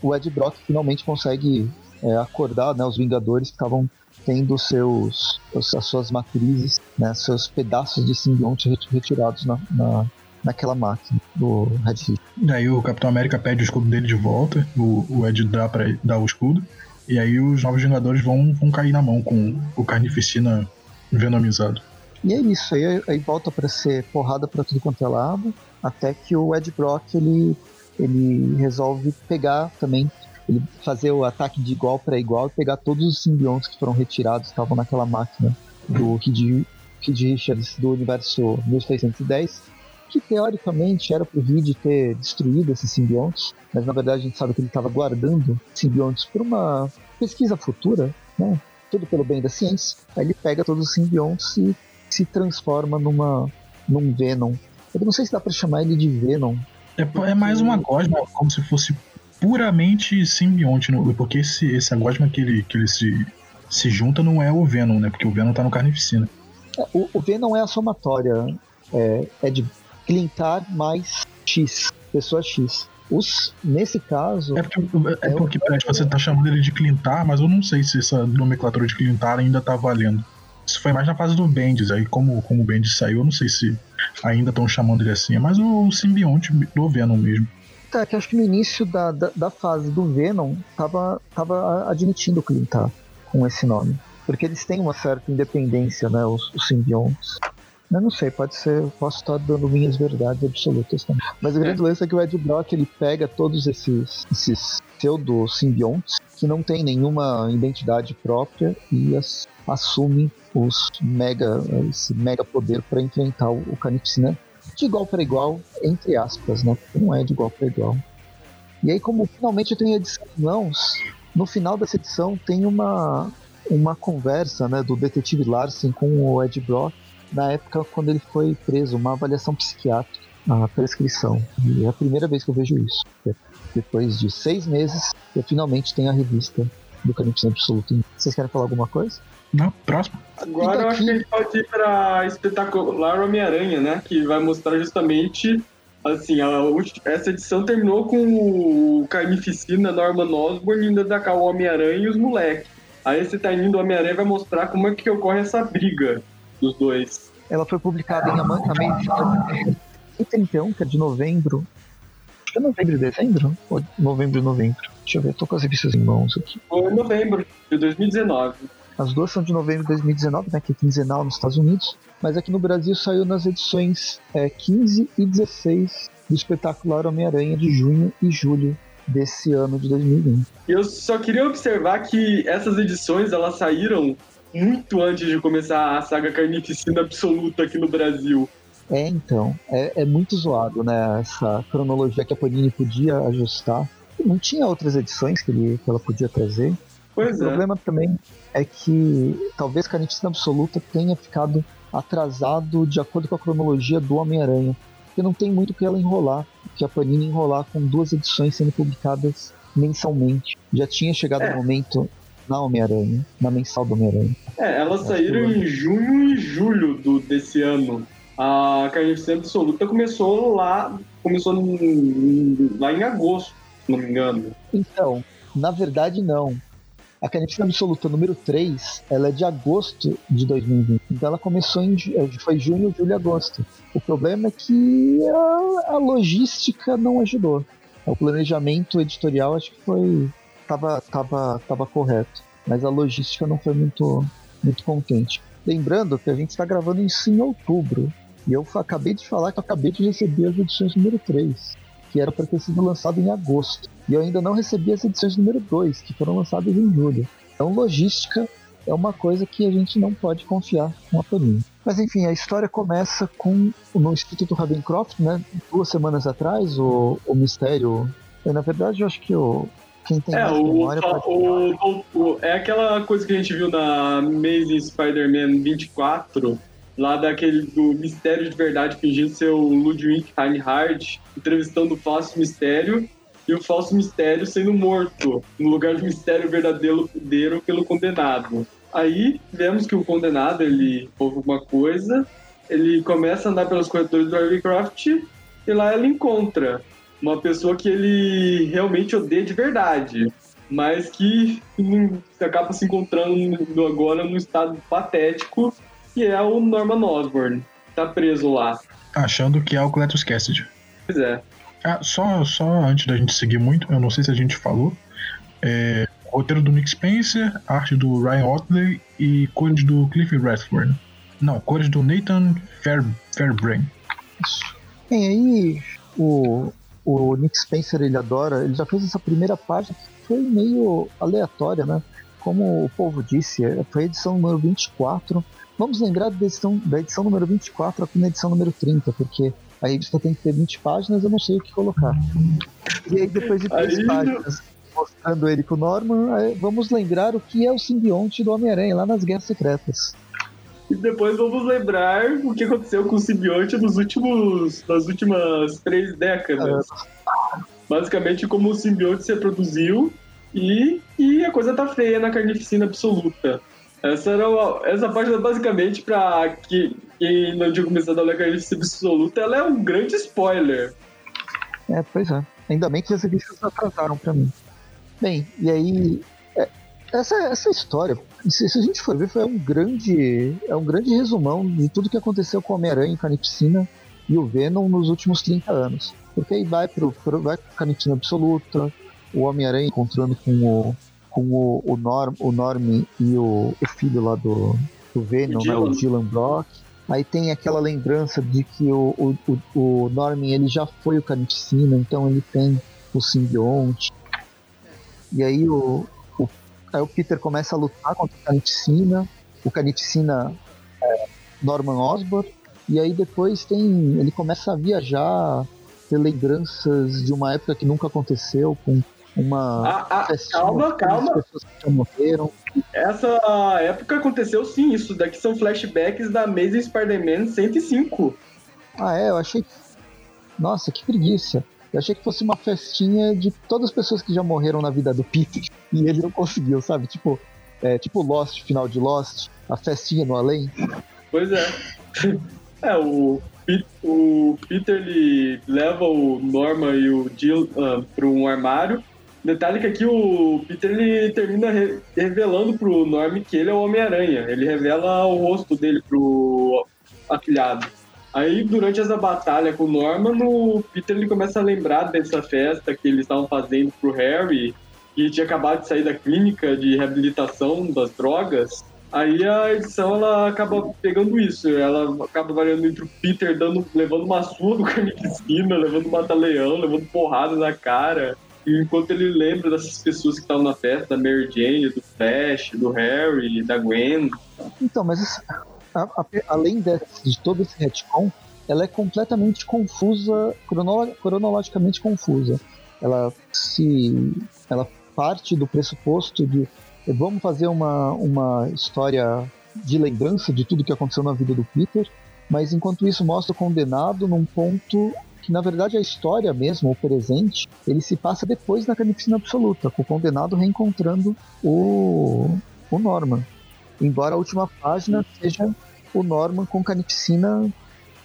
[SPEAKER 2] o Ed Brock finalmente consegue é, acordar né, os Vingadores que estavam tendo seus, as suas matrizes, né, seus pedaços de simbionte retirados na, na, naquela máquina do Red Hit.
[SPEAKER 3] Daí o Capitão América pede o escudo dele de volta, o, o Ed dá para dar o escudo, e aí os Novos Vingadores vão, vão cair na mão com o Carnificina venomizado.
[SPEAKER 2] E é isso, aí, aí volta para ser porrada para tudo quanto é lado, até que o Ed Brock ele, ele resolve pegar também ele fazer o ataque de igual para igual e pegar todos os simbiontes que foram retirados, estavam naquela máquina do Kid, Kid Richards do universo 1610, que teoricamente era pro Reed ter destruído esses simbiontes, mas na verdade a gente sabe que ele estava guardando simbiontes para uma pesquisa futura, né? Tudo pelo bem da ciência. Aí ele pega todos os simbiontes e se transforma numa num Venom. Eu não sei se dá para chamar ele de Venom.
[SPEAKER 3] É, é mais uma gosma, como se fosse puramente simbionte, porque esse, esse agosma que ele, que ele se, se junta não é o Venom, né? Porque o Venom tá no Carnificina.
[SPEAKER 2] É, o, o Venom é a somatória. É, é de Clintar mais X, pessoa X. Os, nesse caso.
[SPEAKER 3] É porque, é, é você tá chamando ele de Clintar, mas eu não sei se essa nomenclatura de Clintar ainda tá valendo. Isso foi mais na fase do Bendis, aí como, como o Bendis saiu, eu não sei se ainda estão chamando ele assim, é mais o simbionte do Venom mesmo.
[SPEAKER 2] É, que acho que no início da, da, da, fase do Venom tava, tava admitindo o Clintar com esse nome. Porque eles têm uma certa independência, né? Os, os simbiontes. Eu não sei, pode ser, posso estar dando minhas verdades absolutas também. Mas o grande é. lance é que o Ed Brock ele pega todos esses, esses pseudo-simbiontes que não tem nenhuma identidade própria e as, assume os mega, esse mega poder para enfrentar o, o Carnificina de igual para igual, entre aspas, né? Não é de igual para igual. E aí, como finalmente eu tenho a edição em mãos, no final dessa edição tem uma, uma conversa né, do detetive Larsen com o Ed Brock, na época quando ele foi preso, uma avaliação psiquiátrica, a prescrição. E é a primeira vez que eu vejo isso. Depois de seis meses, eu finalmente tenho a revista do Carnificina Absoluto. Vocês querem falar alguma coisa?
[SPEAKER 3] Não, próximo.
[SPEAKER 4] Agora eu acho que a gente pode ir pra espetacular Homem-Aranha, né? Que vai mostrar justamente. Assim, a, essa edição terminou com o Carnificina, Norman Osborn indo atacar o Homem-Aranha e os moleques. Aí esse timing do Homem-Aranha vai mostrar como é que ocorre essa briga dos dois.
[SPEAKER 2] Ela foi publicada em América 31, que é de novembro. É novembro e dezembro? Ou novembro e novembro? Deixa eu ver, tô com as revistas em mãos aqui.
[SPEAKER 4] Foi em novembro de 2019.
[SPEAKER 2] As duas são de novembro de 2019, né, que é quinzenal nos Estados Unidos, mas aqui no Brasil saiu nas edições é, 15 e 16 do espetacular Homem-Aranha de junho e julho desse ano de 2020.
[SPEAKER 4] Eu só queria observar que essas edições elas saíram muito antes de começar a saga Carnificina Absoluta aqui no Brasil.
[SPEAKER 2] É, então, é, é muito zoado, né, essa cronologia que a Panini podia ajustar. Não tinha outras edições que, ele, que ela podia trazer.
[SPEAKER 4] Pois
[SPEAKER 2] o
[SPEAKER 4] é.
[SPEAKER 2] problema também é que talvez Carnificina Absoluta tenha ficado atrasado de acordo com a cronologia do Homem-Aranha. Porque não tem muito que ela enrolar, que a Panini enrolar com duas edições sendo publicadas mensalmente. Já tinha chegado é. o momento na Homem-Aranha, na mensal do Homem-Aranha.
[SPEAKER 4] É, elas saíram em junho e julho do, desse ano. A Carnificina Absoluta começou lá, começou em, lá em agosto, se não me engano.
[SPEAKER 2] Então, na verdade não. A Carnificina Absoluta número 3, ela é de agosto de 2020. Então ela começou em foi junho, julho e agosto. O problema é que a, a logística não ajudou. O planejamento editorial acho que foi tava, tava, tava correto, mas a logística não foi muito, muito contente. Lembrando que a gente está gravando isso em outubro, e eu acabei de falar que eu acabei de receber as edições número 3, que era para ter sido lançado em agosto. E eu ainda não recebi as edições número 2, que foram lançadas em julho. Então, logística é uma coisa que a gente não pode confiar com a. Mas enfim, a história começa com no Instituto Ravencroft, né? Duas semanas atrás, o, o mistério. na verdade, eu acho que o, quem tem
[SPEAKER 4] é, o, memória o, o, É aquela coisa que a gente viu na Amazing Spider-Man 24, lá daquele do Mistério de Verdade fingindo ser o Ludwig Reinhardt, entrevistando o falso mistério e o falso mistério sendo morto, no lugar do mistério verdadeiro pelo condenado. Aí vemos que o condenado ele ouve alguma coisa, ele começa a andar pelos corredores do Ravencroft e lá ele encontra uma pessoa que ele realmente odeia de verdade, mas que acaba se encontrando agora num estado patético, que é o Norman Osborn. Tá preso lá.
[SPEAKER 3] Achando que é o Cletus Cassidy.
[SPEAKER 4] Pois é.
[SPEAKER 3] Ah, só, só antes da gente seguir muito, eu não sei se a gente falou. É, roteiro do Nick Spencer, arte do Ryan Otley e cores do Cliff Rathburn. Não, cores do Nathan Fair, Fairbrain.
[SPEAKER 2] Bem, aí o, o Nick Spencer ele adora, ele já fez essa primeira página que foi meio aleatória, né? Como o povo disse, foi a edição número 24. Vamos lembrar da edição, da edição número 24 aqui na edição número 30, porque a revista tem que ter 20 páginas, eu não sei o que colocar. E aí, depois de três aí, páginas mostrando ele com o Norman, vamos lembrar o que é o simbionte do Homem-Aranha lá nas Guerras Secretas.
[SPEAKER 4] E depois vamos lembrar o que aconteceu com o simbionte nos últimos, nas últimas três décadas. Basicamente, como o simbionte se reproduziu e, e a coisa tá feia na carnificina absoluta. Essa, era uma, essa página, basicamente, para que, quem não tinha começado a ler Carnificina Absoluta, ela é um grande spoiler.
[SPEAKER 2] É, pois é. Ainda bem que as revistas atrasaram para mim. Bem, e aí. É, essa, essa história, se, se, a gente for ver, foi um grande. É um grande resumão de tudo que aconteceu com o Homem-Aranha, Carnificina e o Venom nos últimos 30 anos. Porque aí vai pro, pro, vai pro Carnificina Absoluta, o Homem-Aranha encontrando com o com o, o, Norm, o Norm e o, o filho lá do, do Venom, o, né, o Dylan Brock. Aí tem aquela lembrança de que o, o, o, Norman ele já foi o Carnificina, então ele tem o simbionte. E aí o, aí o Peter começa a lutar contra o Carnificina, o Carnificina é Norman Osborn, e aí depois tem ele começa a viajar, ter lembranças de uma época que nunca aconteceu, com uma.
[SPEAKER 4] Ah, ah, calma, calma.
[SPEAKER 2] pessoas que já morreram.
[SPEAKER 4] Essa época aconteceu sim, isso daqui são flashbacks da Amazing Spider-Man 105.
[SPEAKER 2] Ah, é, eu achei. Nossa, que preguiça. Eu achei que fosse uma festinha de todas as pessoas que já morreram na vida do Peter e ele não conseguiu, sabe? Tipo, é, tipo Lost, final de Lost, a festinha no além.
[SPEAKER 4] Pois é. <laughs> É, o, o Peter ele leva o Norman e o Jill uh, para um armário Detalhe que aqui o Peter ele termina re revelando pro Norm que ele é o Homem-Aranha. Ele revela o rosto dele pro afilhado. Aí, durante essa batalha com o Norman, o Peter ele começa a lembrar dessa festa que eles estavam fazendo pro Harry, que tinha acabado de sair da clínica de reabilitação das drogas. Aí a edição ela acaba pegando isso, ela acaba variando entre o Peter dando, levando uma surra do Carnificina, levando um mata-leão, levando porrada na cara. E enquanto ele lembra dessas pessoas que estavam na festa, da Mary Jane, do Flash, do Harry, da Gwen.
[SPEAKER 2] Então, mas a, a, além de, de todo esse retcon, ela é completamente confusa, cronolo, cronologicamente confusa. Ela se. Ela parte do pressuposto de vamos fazer uma, uma história de lembrança de tudo que aconteceu na vida do Peter, mas enquanto isso mostra o condenado num ponto que na verdade a história mesmo, o presente, ele se passa depois da Carnificina Absoluta, com o condenado reencontrando o, o Norman. Embora a última página seja o Norman com Carnificina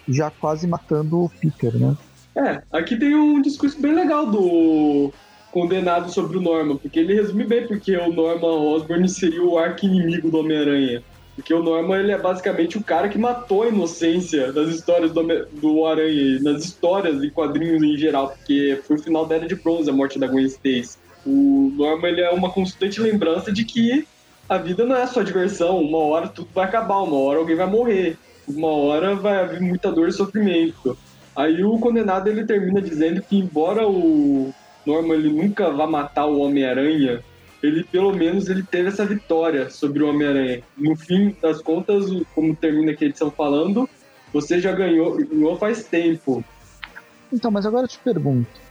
[SPEAKER 2] já quase matando o Peter, né?
[SPEAKER 4] É, aqui tem um discurso bem legal do condenado sobre o Norman, porque ele resume bem porque o Norman Osborn seria o arqui-inimigo do Homem-Aranha. Porque o Norman ele é basicamente o cara que matou a inocência das histórias do, do Aranha, nas histórias e quadrinhos em geral, porque foi o final da Era de Bronze, a morte da Gwen Stacy. O Norman ele é uma constante lembrança de que a vida não é só diversão, uma hora tudo vai acabar, uma hora alguém vai morrer, uma hora vai haver muita dor e sofrimento. Aí o condenado ele termina dizendo que embora o Norman ele nunca vá matar o Homem-Aranha, ele pelo menos ele teve essa vitória sobre o Homem-Aranha. No fim das contas, como termina aqui a edição falando, você já ganhou, ganhou faz tempo.
[SPEAKER 2] Então, mas agora eu te pergunto.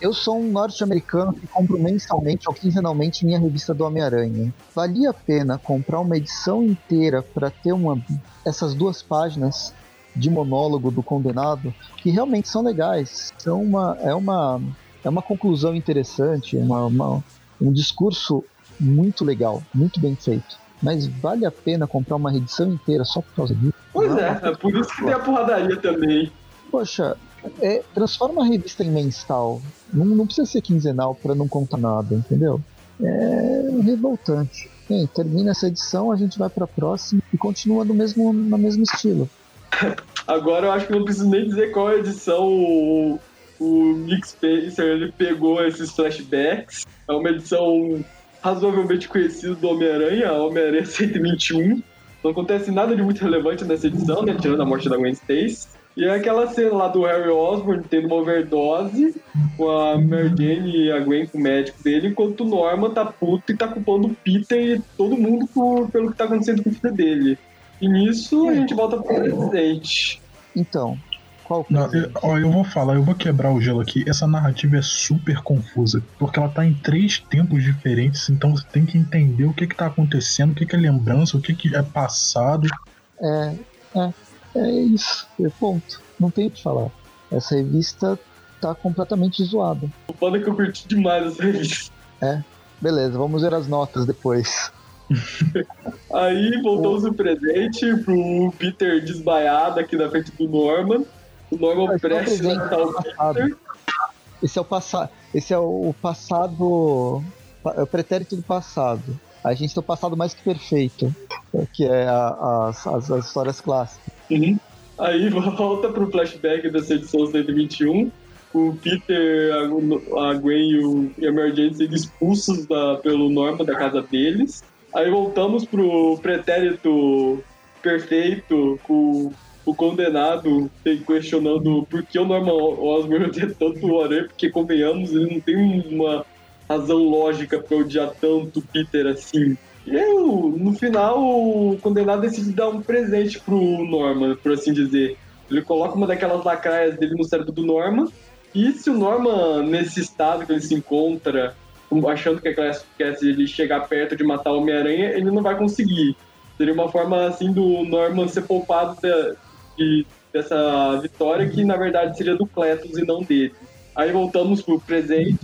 [SPEAKER 2] Eu sou um norte-americano que compro mensalmente ou quinzenalmente minha revista do Homem-Aranha. Valia a pena comprar uma edição inteira para ter uma, essas duas páginas de monólogo do condenado, que realmente são legais. São uma, é, uma, é uma conclusão interessante, uma, uma um discurso muito legal, muito bem feito. Mas vale a pena comprar uma edição inteira só por causa disso?
[SPEAKER 4] Pois é, é por isso que tem a porradaria também.
[SPEAKER 2] Poxa, é, transforma a revista em mensal. Não, não precisa ser quinzenal para não contar nada, entendeu? É revoltante. Bem, termina essa edição, a gente vai para a próxima e continua no mesmo, no mesmo estilo. <laughs>
[SPEAKER 4] Agora eu acho que não preciso nem dizer qual edição o, o Nick Spencer ele pegou esses flashbacks é uma edição razoavelmente conhecida do Homem-Aranha, Homem-Aranha 121. Não acontece nada de muito relevante nessa edição, né? Tirando a morte da Gwen Stacy. E é aquela cena lá do Harry Osborn tendo uma overdose com a Mary Jane e a Gwen com o médico dele, enquanto o Norman tá puto e tá culpando o Peter e todo mundo por, pelo que tá acontecendo com o filho dele. E nisso a gente volta pro presente.
[SPEAKER 2] Então, qual
[SPEAKER 3] Não, eu, ó, eu vou falar, eu vou quebrar o gelo aqui. Essa narrativa é super confusa, porque ela tá em três tempos diferentes, então você tem que entender o que que tá acontecendo, o que que é lembrança, o que que é passado.
[SPEAKER 2] É, é, é isso, é ponto. Não tem o que falar. Essa revista tá completamente zoada.
[SPEAKER 4] O foda é que eu curti demais essa revista.
[SPEAKER 2] É, beleza, vamos ver as notas depois. <laughs>
[SPEAKER 4] Aí voltamos o presente pro Peter desbaiado aqui na frente do Norman. O Norman prestes a matar o Peter.
[SPEAKER 2] Esse é o passado. Esse é o passado. É o pretérito do passado. A gente tem o passado mais que perfeito, que é a, as, as, as, histórias clássicas.
[SPEAKER 4] Uhum. Aí <laughs> volta pro flashback dessa edição 121, com o Peter, a, Gwen e, o, Mary sendo expulsos da, pelo Norman da casa deles. Aí voltamos pro pretérito perfeito, com o condenado questionando por que o Norman Osborn <laughs> odeia tanto o Aranha, porque, convenhamos, ele não tem uma razão lógica para odiar tanto Peter assim. E no final, o condenado decide dar um presente pro Norman, por assim dizer. Ele coloca uma daquelas lacraias dele no cérebro do Norman, e se o Norman, nesse estado que ele se encontra, achando que a classe quer ele chegar perto de matar o Homem-Aranha, ele não vai conseguir. Seria uma forma, assim, do Norman ser poupado de, dessa vitória, que na verdade seria do Cletus e não dele. Aí voltamos pro presente,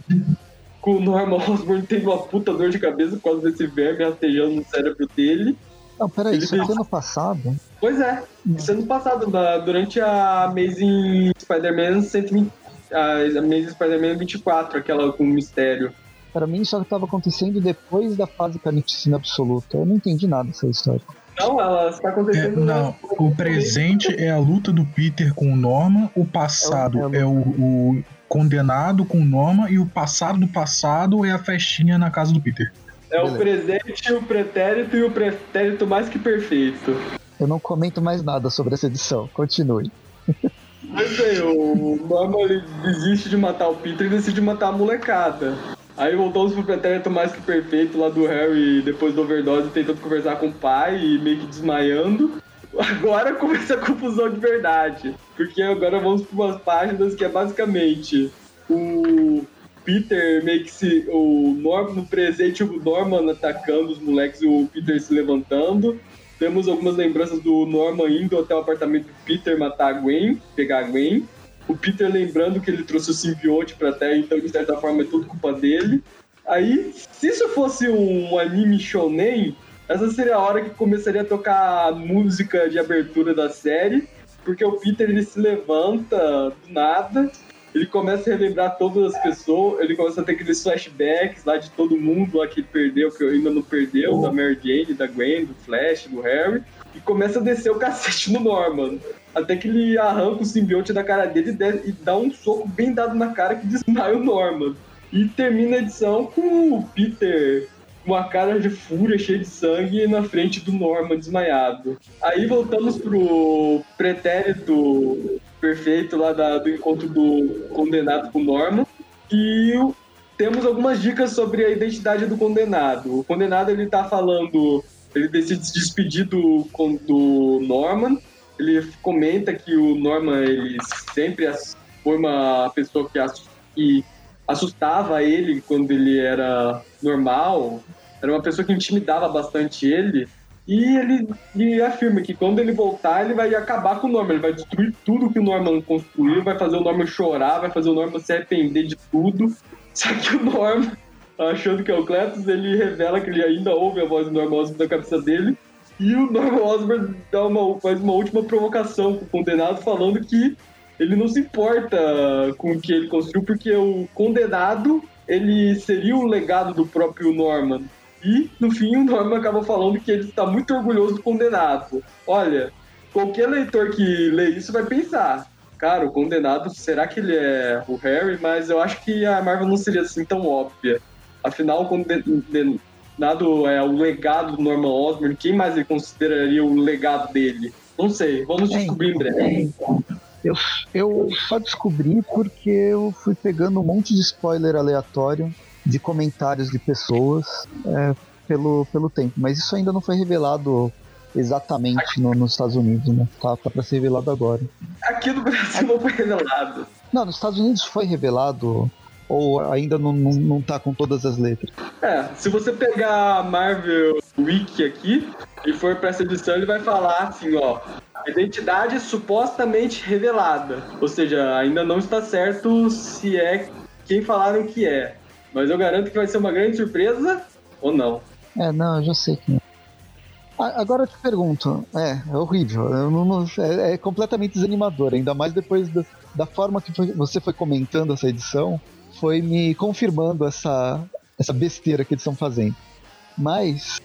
[SPEAKER 4] o Norman Osborn tendo uma puta dor de cabeça por causa desse verme rastejando no cérebro dele.
[SPEAKER 2] Não, peraí, isso fez... ano passado?
[SPEAKER 4] Pois é, isso ano passado, durante a Amazing Spider-Man 120, a Amazing Spider-Man 24, aquela com o mistério.
[SPEAKER 2] Para mim, isso estava acontecendo depois da fase carnificina absoluta. Eu não entendi nada dessa história.
[SPEAKER 4] Não, ela está acontecendo.
[SPEAKER 3] É, não, o presente é a luta do Peter com o Norma, o passado é, é, o, o, condenado com o Norma e o passado do passado é a festinha na casa do Peter.
[SPEAKER 4] É Beleza. o presente, o pretérito e o pretérito mais que perfeito.
[SPEAKER 2] Eu não comento mais nada sobre essa edição. Continue. <laughs>
[SPEAKER 4] Mas bem, o Norma ele desiste de matar o Peter e decide matar a molecada. Aí voltamos pro pretérito mais que perfeito lá do Harry depois da overdose tentando conversar com o pai e meio que desmaiando. Agora começa a confusão de verdade. Porque agora vamos para umas páginas que é basicamente o Peter meio que se. O Norman no presente, o Norman atacando os moleques e o Peter se levantando. Temos algumas lembranças do Norman indo até o apartamento do Peter matar a Gwen, pegar a Gwen. o Peter lembrando que ele trouxe o simbionte pra Terra, então de certa forma é tudo culpa dele. Aí, se isso fosse um anime shonen, essa seria a hora que começaria a tocar a música de abertura da série, porque o Peter ele se levanta do nada, ele começa a relembrar todas as pessoas, ele começa a ter aqueles flashbacks lá de todo mundo lá que perdeu, que ainda não perdeu, da Mary Jane, da Gwen, do Flash, do Harry, e começa a descer o <laughs> cacete no Norman. Até que ele arranca o simbionte da cara dele e dá um soco bem dado na cara que desmaia o Norman. E termina a edição com o Peter uma cara de fúria, cheia de sangue, na frente do Norman desmaiado. Aí voltamos pro pretérito perfeito lá da, do encontro do condenado com o Norman. E temos algumas dicas sobre a identidade do condenado. O condenado ele tá falando, ele decide se despedir do, do Norman. Ele comenta que o Norman ele sempre foi uma pessoa que, que assustava ele quando ele era normal, era uma pessoa que intimidava bastante ele. E ele, afirma que quando ele voltar, ele vai acabar com o Norman, ele vai destruir tudo que o Norman construiu, vai fazer o Norman chorar, vai fazer o Norman se arrepender de tudo. <laughs> Só que o Norman, achando que é o Cletus, ele revela que ele ainda ouve a voz do Norman Osborn na cabeça dele. E o Norman Osborn dá uma, faz uma última provocação com o condenado, falando que ele não se importa com o que ele construiu, porque o condenado ele seria o legado do próprio Norman. E, no fim, o Norman acaba falando que ele está muito orgulhoso do condenado. Olha, qualquer leitor que lê isso vai pensar, cara, o condenado, será que ele é o Harry? Mas eu acho que a Marvel não seria assim tão óbvia. Afinal, o condenado é o legado do Norman Osborn. Quem mais ele consideraria o legado dele? Não sei, vamos descobrir em breve.
[SPEAKER 2] Eu, eu só descobri porque eu fui pegando um monte de spoiler aleatório de comentários de pessoas é, pelo, pelo tempo. Mas isso ainda não foi revelado exatamente no, nos Estados Unidos, né? Tá, tá pra ser revelado agora.
[SPEAKER 4] Aqui no Brasil não foi revelado.
[SPEAKER 2] Não, nos Estados Unidos foi revelado ou ainda não, não, não tá com todas as letras?
[SPEAKER 4] É, se você pegar a Marvel Wiki aqui e for pra essa edição, ele vai falar assim, ó. Identidade supostamente revelada. Ou seja, ainda não está certo se é quem falaram que é. Mas eu garanto que vai ser uma grande surpresa ou não.
[SPEAKER 2] É, não, eu já sei quem é. Agora eu te pergunto, é, é horrível, não, não, é, é, completamente desanimador, ainda mais depois da, da forma que foi, você foi comentando essa edição, foi me confirmando essa, essa besteira que eles estão fazendo. Mas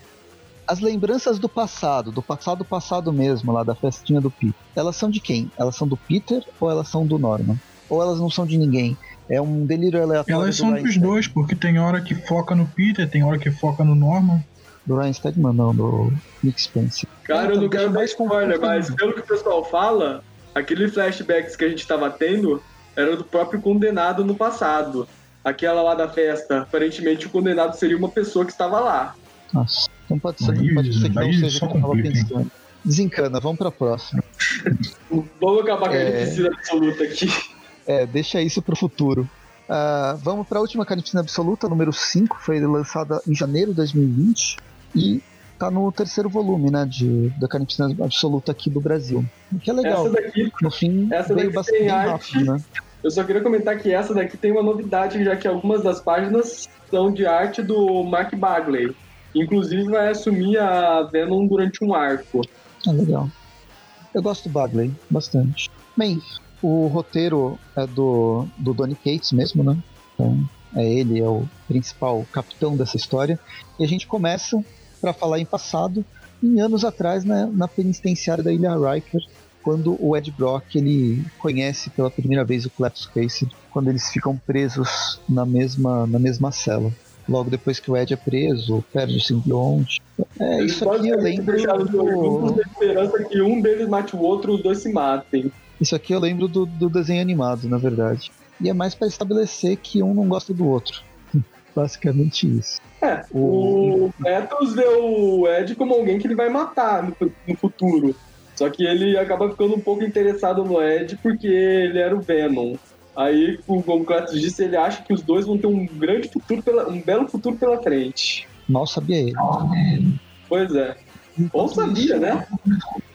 [SPEAKER 2] as lembranças do passado, do passado passado mesmo, lá da festinha do Peter, elas são de quem? Elas são do Peter ou elas são do Norman? Ou elas não são de ninguém? É um delírio aleatório.
[SPEAKER 3] Elas são do dos dois, porque tem hora que foca no Peter, tem hora que foca no Norman.
[SPEAKER 2] Do Ryan Stegman, não, do Nick Spencer.
[SPEAKER 4] Cara, eu não quero dar spoiler, mas pelo que o pessoal fala, aquele flashbacks que a gente tava tendo era do próprio condenado no passado. Aquela lá da festa, aparentemente o condenado seria uma pessoa que estava lá.
[SPEAKER 2] Nossa, então pode ser, aí, pode ser que não seja o que eu tava pensando. Desencana, vamos pra próxima.
[SPEAKER 4] vamos acabar com a é... absoluta aqui.
[SPEAKER 2] É, deixa isso pro futuro. Uh, vamos para a última Carnificina Absoluta, número 5, foi lançada em janeiro de 2020 e tá no terceiro volume, né, de, da Carnificina Absoluta aqui do Brasil. O que é legal.
[SPEAKER 4] Essa daqui,
[SPEAKER 2] no fim,
[SPEAKER 4] essa veio bastante rápido, né? Eu só queria comentar que essa daqui tem uma novidade, já que algumas das páginas são de arte do Mark Bagley. Inclusive vai assumir a Venom durante um arco.
[SPEAKER 2] Ah, legal. Eu gosto do Bagley, bastante. Bem, o roteiro é do, do Donny Cates mesmo, né? Então, é ele, é o principal capitão dessa história. E a gente começa para falar em passado, em anos atrás, né, na penitenciária da Ilha Riker, quando o Ed Brock ele conhece pela primeira vez o Cletus Casey, quando eles ficam presos na mesma, na mesma cela. Logo depois que o Ed é preso, perde o simbionte. É, isso aqui eu lembro.
[SPEAKER 4] Do... esperança que um deles mate o outro, os dois se matem.
[SPEAKER 2] Isso aqui eu lembro do, do desenho animado, na verdade. E é mais para estabelecer que um não gosta do outro. <laughs> Basicamente isso.
[SPEAKER 4] É, o, o vê o Ed como alguém que ele vai matar no, no futuro. Só que ele acaba ficando um pouco interessado no Ed porque ele era o Venom. Aí, como o Cletus disse, ele acha que os dois vão ter um grande futuro, pela, um belo futuro pela frente.
[SPEAKER 2] Mal sabia ele.
[SPEAKER 4] Pois é. Ou sabia, né?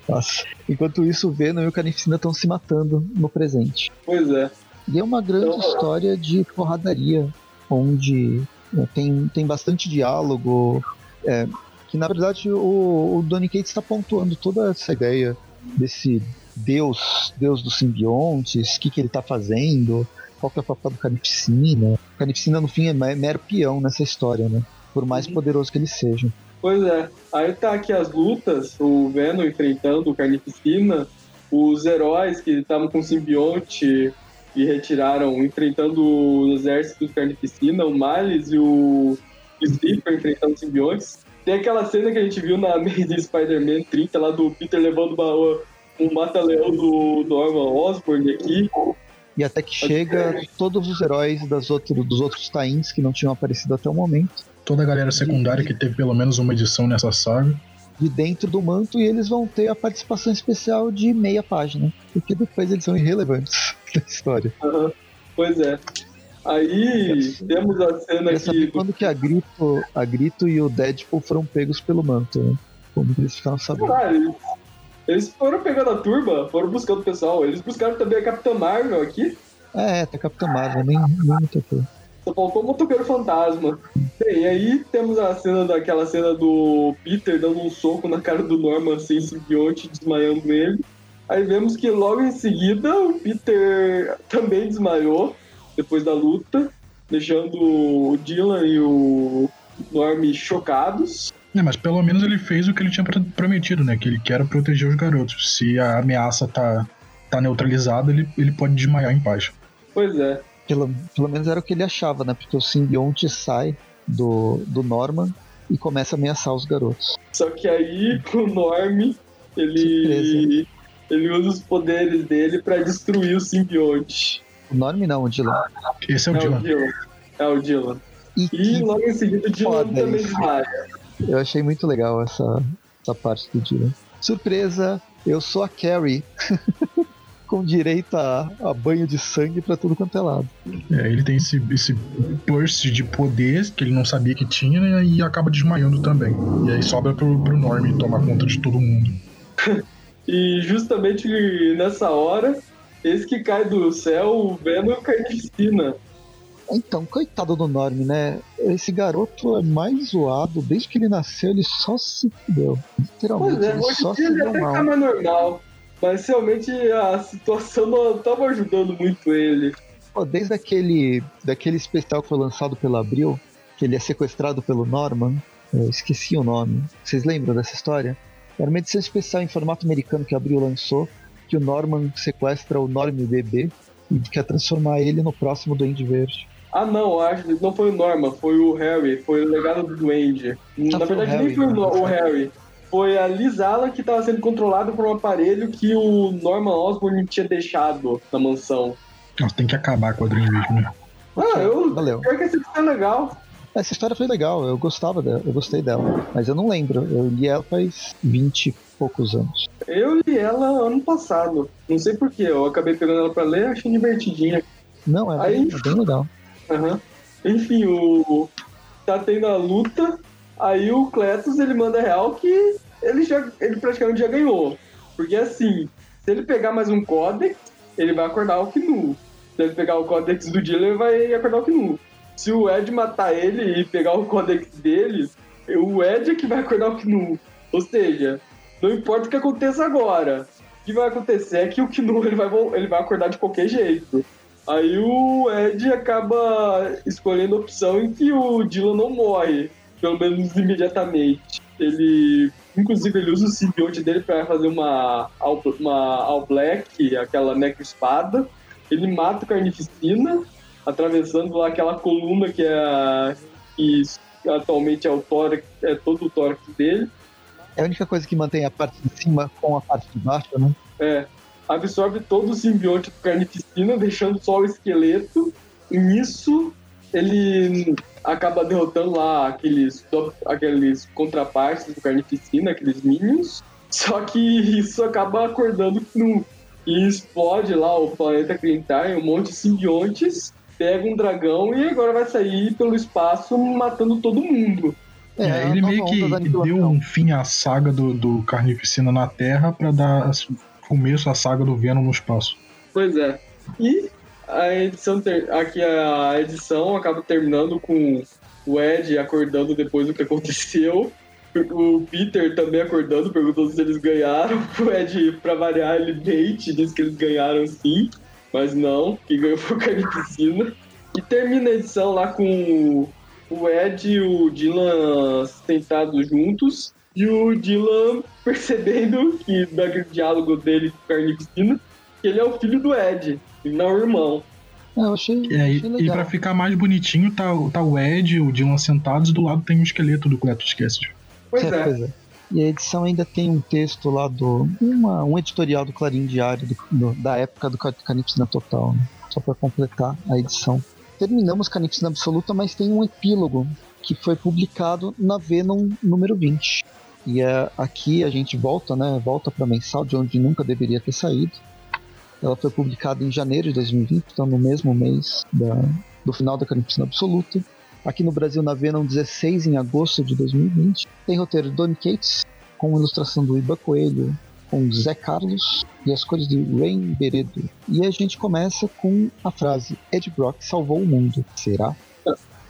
[SPEAKER 2] Nossa. Enquanto isso, o Venom e o Carnificina estão se matando no presente.
[SPEAKER 4] Pois é.
[SPEAKER 2] E é uma grande
[SPEAKER 4] Então-
[SPEAKER 2] história de porradaria, onde né, tem, tem bastante diálogo. é, que na verdade o, o Donny Cates está pontuando toda essa ideia desse Deus, Deus dos simbiontes, o que, que ele está fazendo, qual que é o papel do Carnificina. O Carnificina no fim é me- mero peão nessa história, né? Por mais poderoso que ele seja.
[SPEAKER 4] Pois é. Aí tá aqui as lutas, o Venom enfrentando o Carnificina, os heróis que estavam com o simbionte e retiraram, enfrentando o exército do Carnificina, o Miles e o Zipper enfrentando os simbiontes. Tem aquela cena que a gente viu na <laughs> Amazing Spider-Man 30, lá do Peter levando uma, um mata-leão do Norman Osborn aqui.
[SPEAKER 2] E até que chega todos os heróis das outro, dos outros tains que não tinham aparecido até o momento.
[SPEAKER 3] Toda a galera secundária que teve pelo menos uma edição nessa saga.
[SPEAKER 2] de dentro do manto e eles vão ter a participação especial de meia página, porque depois eles são irrelevantes <laughs> da história.
[SPEAKER 4] Aham. Pois é. Aí temos a cena aqui
[SPEAKER 2] saber
[SPEAKER 4] do
[SPEAKER 2] quando que a Grito, a Grito e o Deadpool foram pegos pelo manto, né? Como eles ficaram sabendo.
[SPEAKER 4] Ah, eles, foram pegando a turma, foram buscando o pessoal. Eles buscaram também a Capitã Marvel aqui.
[SPEAKER 2] É, tá Capitã Marvel, nem, nem coisa.
[SPEAKER 4] Só faltou o motoqueiro fantasma. Bem, aí temos a cena daquela cena do Peter dando um soco na cara do Norman sem simbionte, desmaiando ele. Aí vemos que logo em seguida o Peter também desmaiou depois da luta, deixando o Dylan e o Norm chocados.
[SPEAKER 3] É, mas pelo menos ele fez o que ele tinha pro- prometido, né? Que ele quer proteger os garotos. Se a ameaça tá, tá neutralizada, ele, ele pode desmaiar em paz.
[SPEAKER 4] Pois é.
[SPEAKER 2] Pelo, pelo menos era o que ele achava, né? Porque o simbionte sai do, do Norman e começa a ameaçar os garotos.
[SPEAKER 4] Só que aí o Norm, ele, ele usa os poderes dele pra destruir o simbionte.
[SPEAKER 2] O Norman não, o Dylan.
[SPEAKER 3] Esse é o
[SPEAKER 4] É o
[SPEAKER 3] Dylan.
[SPEAKER 4] Dylan. É o Dylan.
[SPEAKER 2] E
[SPEAKER 4] E logo em seguida o Dylan também desmaia.
[SPEAKER 2] Eu achei muito legal essa, essa parte do Dylan. Surpresa, eu sou a Carrie. <laughs> Com direito a, a banho de sangue pra tudo quanto é lado.
[SPEAKER 3] É, ele tem esse, esse burst de poder que ele não sabia que tinha né, e acaba desmaiando também. E aí sobra pro, pro Norm tomar conta de todo mundo. <laughs>
[SPEAKER 4] E justamente nessa hora, esse que cai do céu, o Venom e o Carnificina.
[SPEAKER 2] Então, coitado do Norm, né? Esse garoto é mais zoado. Desde que ele nasceu, ele só se fudeu. Literalmente,
[SPEAKER 4] Pois é,
[SPEAKER 2] ele só se
[SPEAKER 4] ele
[SPEAKER 2] deu
[SPEAKER 4] até
[SPEAKER 2] mal.
[SPEAKER 4] tá normal. Mas realmente a situação não tava ajudando muito ele.
[SPEAKER 2] Pô, desde aquele, daquele especial que foi lançado pela Abril, que ele é sequestrado pelo Norman, eu esqueci o nome. Vocês lembram dessa história? Era uma edição especial em formato americano que a Abril lançou, que o Norman sequestra o Norm bebê e quer transformar ele no próximo Duende Verde.
[SPEAKER 4] Ah, não, acho que não foi o Norman, foi o Harry, foi o legado do Duende. Na verdade,
[SPEAKER 2] Harry,
[SPEAKER 4] nem foi o,
[SPEAKER 2] né?
[SPEAKER 4] O Harry. Foi a Liz Allen que estava sendo controlada por um aparelho que o Norman Osborn tinha deixado na mansão.
[SPEAKER 3] Nossa, tem que acabar com o quadrinho mesmo, né?
[SPEAKER 4] Ah, eu.
[SPEAKER 2] Valeu.
[SPEAKER 4] Pior que esse é legal.
[SPEAKER 2] Essa história foi legal, eu gostava dela, eu gostei dela. Mas eu não lembro, eu li ela faz 20 e poucos anos.
[SPEAKER 4] Eu li ela ano passado. Não sei porquê, eu acabei pegando ela pra ler achei divertidinha.
[SPEAKER 2] Não, é,
[SPEAKER 4] Aí-
[SPEAKER 2] bem, é bem legal.
[SPEAKER 4] Aham. Enfim, o. Tá tendo a luta. Aí o Cletus ele manda real que ele já. ele praticamente já ganhou. Porque assim, se ele pegar mais um Codex, ele vai acordar o Knu. Se ele pegar o Codex do Dylan, ele vai acordar o Knu. Se o Ed matar ele e pegar o Codex dele, o Ed é que vai acordar o Knu. Ou seja, não importa o que aconteça agora. O que vai acontecer é que o Knu ele vai, ele vai acordar de qualquer jeito. Aí o Ed acaba escolhendo a opção em que o Dylan não morre, pelo menos imediatamente. Ele, inclusive, ele usa o simbionte dele para fazer uma All, uma All Black, aquela necro espada. Ele mata o Carnificina, atravessando lá aquela coluna que é a- que atualmente é o tórax, é todo o tórax dele.
[SPEAKER 2] É a única coisa que mantém a parte de cima com a parte de baixo, né?
[SPEAKER 4] É, absorve todo o simbionte do Carnificina, deixando só o esqueleto. E nisso, ele acaba derrotando lá aqueles, aqueles contrapartes do Carnificina, aqueles minions. Só que isso acaba acordando no, e explode lá o planeta Clintar, um monte de simbiontes, pega um dragão e agora vai sair pelo espaço matando todo mundo.
[SPEAKER 3] É,
[SPEAKER 2] a
[SPEAKER 3] ele meio que deu um fim à saga do, do Carnificina na Terra pra dar começo à saga do Venom no espaço.
[SPEAKER 4] Pois é. E a edição ter... aqui a edição acaba terminando com o Ed acordando depois do que aconteceu. O Peter também acordando, perguntando se eles ganharam. <laughs> O Ed, pra variar, ele mente, diz que eles ganharam sim, mas não, quem ganhou foi o Carnificina. E termina a edição lá com o Ed e o Dylan sentados juntos. E o Dylan percebendo que, daquele diálogo dele com o Carnificina, que ele é o filho do Ed, e não o irmão.
[SPEAKER 2] É, eu achei,
[SPEAKER 3] É, e,
[SPEAKER 2] achei
[SPEAKER 3] e
[SPEAKER 2] legal.
[SPEAKER 3] pra ficar mais bonitinho, tá, tá o Ed e o Dylan sentados e do lado tem um esqueleto do Cletus Cassidy.
[SPEAKER 4] Pois
[SPEAKER 2] É,
[SPEAKER 4] é.
[SPEAKER 2] pois é. E a edição ainda tem um texto lá do. Uma, um editorial do Clarim Diário do- do- da época do Carnificina Total, né? Só pra completar a edição. Terminamos Carnificina Absoluta, mas tem um epílogo que foi publicado na Venom número 20. E é, aqui a gente volta, né? Volta pra mensal, de onde nunca deveria ter saído. Ela foi publicada em janeiro de 2020, então no mesmo mês da- do final da Carnificina Absoluta. Aqui no Brasil, na Venom 16, em agosto de 2020. Tem roteiro de Donny Cates, com ilustração do Iba Coelho, com Zé Carlos e as cores de Rain Beredo. E a gente começa com a frase: Ed Brock salvou o mundo. Será?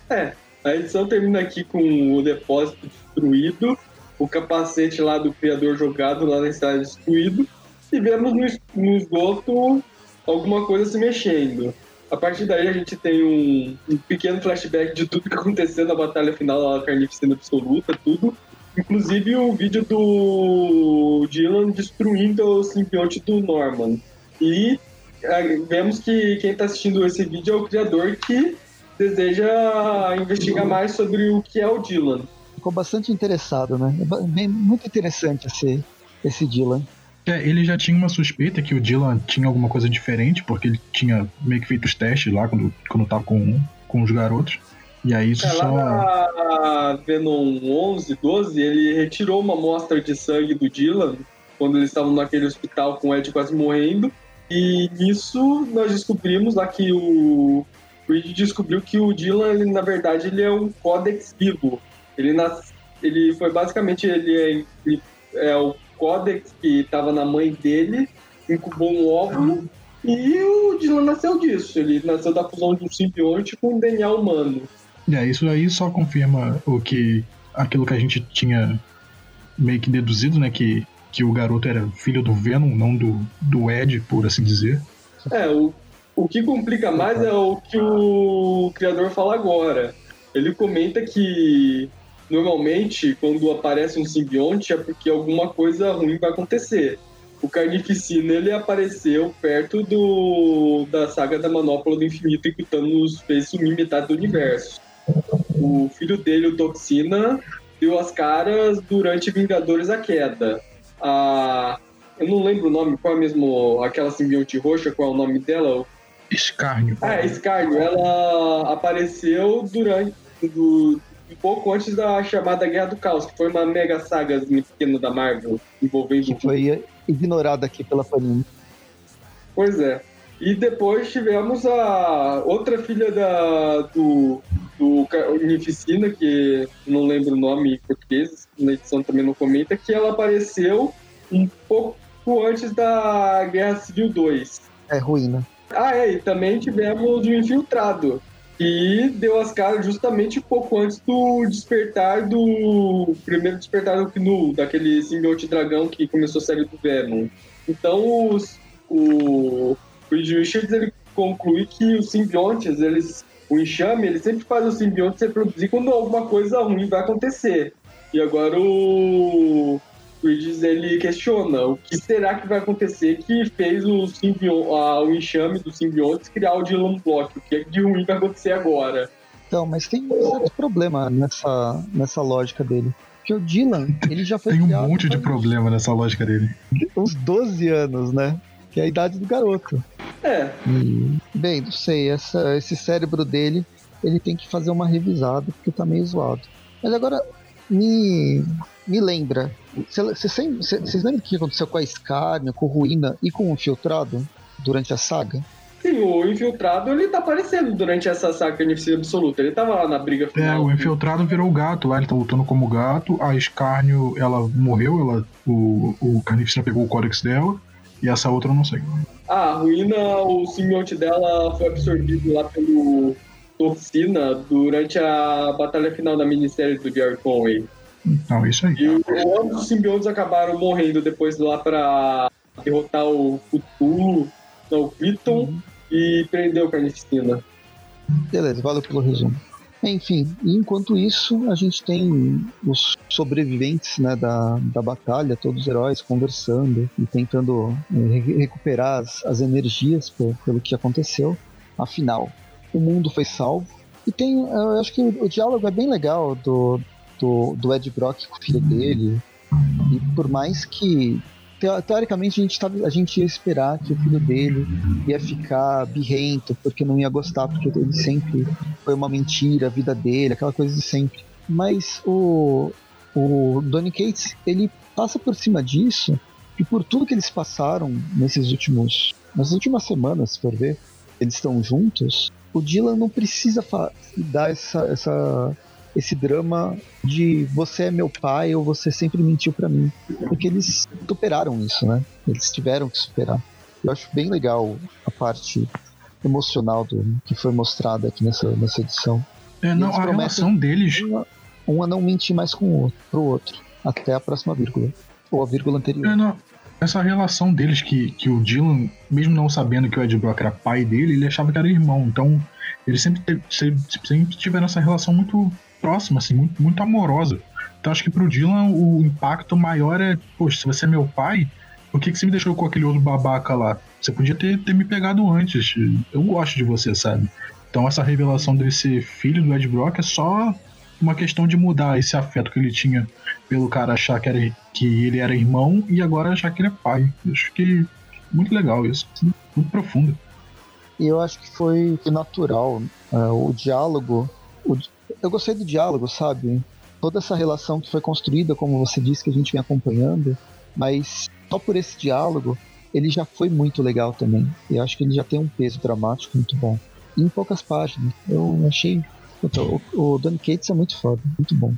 [SPEAKER 4] É, a edição termina aqui com o depósito destruído, o capacete lá do criador jogado lá na estrada destruído, e vemos no, no esgoto alguma coisa se mexendo. A partir daí a gente tem um, um pequeno flashback de tudo que aconteceu na batalha final lá, Carnificina Absoluta, tudo. Inclusive o vídeo do Dylan destruindo o simbionte do Norman. E eh, vemos que quem está assistindo esse vídeo é o criador que deseja investigar mais sobre o que é o Dylan.
[SPEAKER 2] Ficou bastante interessado, né? É muito interessante esse, esse Dylan.
[SPEAKER 3] É, ele já tinha uma suspeita que o Dylan tinha alguma coisa diferente, porque ele tinha meio que feito os testes lá quando, quando tava com, com os garotos. E aí isso
[SPEAKER 4] É,
[SPEAKER 3] só.
[SPEAKER 4] lá na Venom 11, 12, ele retirou uma amostra de sangue do Dylan quando eles estavam naquele hospital com o Ed quase morrendo. E nisso nós descobrimos lá que o Reed descobriu que o Dylan, ele, na verdade, ele é um códex vivo. Ele, nas, ele foi basicamente ele é, ele é o códex que estava na mãe dele, incubou um óvulo e o Dylan nasceu disso. Ele nasceu da fusão de um simbionte com um DNA humano.
[SPEAKER 3] É, isso aí só confirma o que. aquilo que a gente tinha meio que deduzido, né? Que, que o garoto era filho do Venom, não do, do Ed, por assim dizer.
[SPEAKER 4] É, o, o que complica mais é o que o criador fala agora. Ele comenta que normalmente quando aparece um simbionte é porque alguma coisa ruim vai acontecer. O Carnificina ele apareceu perto do da saga da Manopla do Infinito que o Thanos fez sumir metade do universo. O filho dele, o Toxina, deu as caras durante Vingadores a Queda. A eu não lembro o nome, qual é mesmo aquela simbionte roxa, qual é o nome dela?
[SPEAKER 3] Escárnio.
[SPEAKER 4] Ah, é Scarjo. Ela apareceu durante. Do, um pouco antes da chamada Guerra do Caos, que foi uma mega saga pequena da Marvel envolvendo.
[SPEAKER 2] Que foi ignorada aqui pela Panini.
[SPEAKER 4] Pois é. E depois tivemos a outra filha da, do, do Carnificina, que não lembro o nome em português, na edição também não comenta, que ela apareceu um pouco antes da Guerra Civil 2.
[SPEAKER 2] É ruim, né?
[SPEAKER 4] Ah, é, e também tivemos o Infiltrado, que deu as caras justamente pouco antes do despertar do. primeiro despertar do Knu, daquele simbionte dragão que começou a série do Venom. Então, os, o Reed Richards ele conclui que os simbiontes, eles. O enxame, ele sempre faz os simbiontes se reproduzir quando alguma coisa ruim vai acontecer. E agora o. Bridges ele questiona o que será que vai acontecer que fez o, simbio a, o enxame dos simbiontes criar o Dylan Block. O que é de ruim vai acontecer agora?
[SPEAKER 2] Então, mas tem um certo problema nessa, nessa lógica dele. Porque o Dylan, ele já foi
[SPEAKER 3] Tem um
[SPEAKER 2] criado
[SPEAKER 3] monte de problema nessa lógica dele.
[SPEAKER 2] uns 12 anos, né? Que é a idade do garoto.
[SPEAKER 4] É,
[SPEAKER 2] E, bem, não sei, essa, esse cérebro dele, ele tem que fazer uma revisada, porque tá meio zoado. Mas agora, me, me lembra, vocês lembram o que aconteceu com a Scarne, com o Ruína e com o Infiltrado durante a saga?
[SPEAKER 4] sim, o infiltrado ele tá aparecendo durante essa saga carnificina absoluta. Ele tava lá na briga
[SPEAKER 3] É,
[SPEAKER 4] final.
[SPEAKER 3] o infiltrado virou o gato lá, ele tá lutando como gato. A Escárnio, ela morreu, ela, o, o Carnificina pegou o códex dela. E essa outra eu não sei.
[SPEAKER 4] Ah, a ruína, o simbionte dela foi absorvido lá pelo Toxina durante a batalha final da minissérie do Jerry Conway.
[SPEAKER 3] Então, é isso aí.
[SPEAKER 4] E o- ambos os simbiontes acabaram morrendo depois lá pra derrotar o Cthulhu, não, o Krypton, e prender o Carnificina.
[SPEAKER 2] Beleza, valeu pelo resumo. Enfim, enquanto isso, a gente tem os sobreviventes né, da, da batalha, todos os heróis conversando e tentando eh, re- recuperar as, as energias pe- pelo que aconteceu. Afinal, o mundo foi salvo. E tem, eu acho que o, o diálogo é bem legal do, do, do Ed Brock com o filho dele. E por mais que, teo- teoricamente, a gente, tava, a gente ia esperar que o filho dele ia ficar birrento, porque não ia gostar, porque ele sempre foi uma mentira, a vida dele, aquela coisa de sempre. Mas o, o Donny Cates, ele passa por cima disso, e por tudo que eles passaram nesses últimos, nas últimas semanas, se for ver, eles estão juntos, o Dylan não precisa dar essa, essa, esse drama de você é meu pai ou você sempre mentiu pra mim. Porque eles superaram isso, né? Eles tiveram que superar. Eu acho bem legal a parte emocional do, que foi mostrada aqui nessa, nessa edição.
[SPEAKER 3] É, não, a relação deles.
[SPEAKER 2] Um a, um a não mentir mais com o outro, pro outro, até a próxima vírgula. Ou a vírgula anterior.
[SPEAKER 3] É, não, essa relação deles que, que o Dylan, mesmo não sabendo que o Ed Brock era pai dele, ele achava que era irmão. Então, eles sempre, sempre, sempre tiveram essa relação muito próxima, assim, muito, muito amorosa. Então, acho que pro Dylan o impacto maior é: poxa, se você é meu pai, por que, que você me deixou com aquele outro babaca lá? Você podia ter, ter me pegado antes. Eu gosto de você, sabe? Então, essa revelação dele ser filho do Ed Brock é só uma questão de mudar esse afeto que ele tinha pelo cara achar que, era, que ele era irmão e agora achar que ele é pai. Acho que muito legal isso. Muito profundo.
[SPEAKER 2] E eu acho que foi natural. é, o diálogo. o eu gostei do diálogo, sabe? Toda essa relação que foi construída, como você disse, que a gente vem acompanhando, mas só por esse diálogo, ele já foi muito legal também. Eu acho que ele já tem um peso dramático muito bom. E em poucas páginas. Eu achei. O, o Cates é muito foda, muito bom.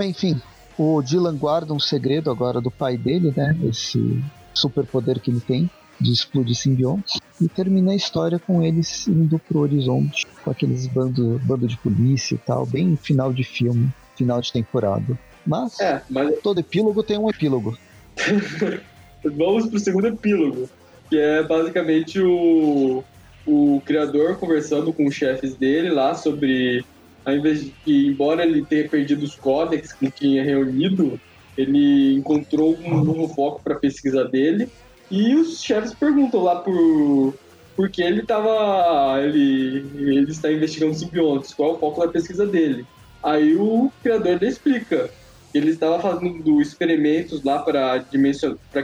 [SPEAKER 2] Enfim, o Dylan guarda um segredo agora do pai dele, né? Esse superpoder que ele tem de explodir simbiontes. E termina a história com eles indo pro horizonte, com aqueles bando, bando de polícia e tal, bem final de filme, final de temporada. Mas
[SPEAKER 4] É, mas
[SPEAKER 2] todo epílogo tem um epílogo. <laughs>
[SPEAKER 4] vamos pro segundo epílogo, que é basicamente o, o criador conversando com os chefes dele lá sobre, ao invés de que, embora ele tenha perdido os códex que tinha reunido, ele encontrou um novo foco para pesquisa dele. E os chefes perguntam lá por por que ele estava ele ele está investigando simbiontes, qual é o foco da pesquisa dele. Aí o criador explica ele estava fazendo experimentos lá para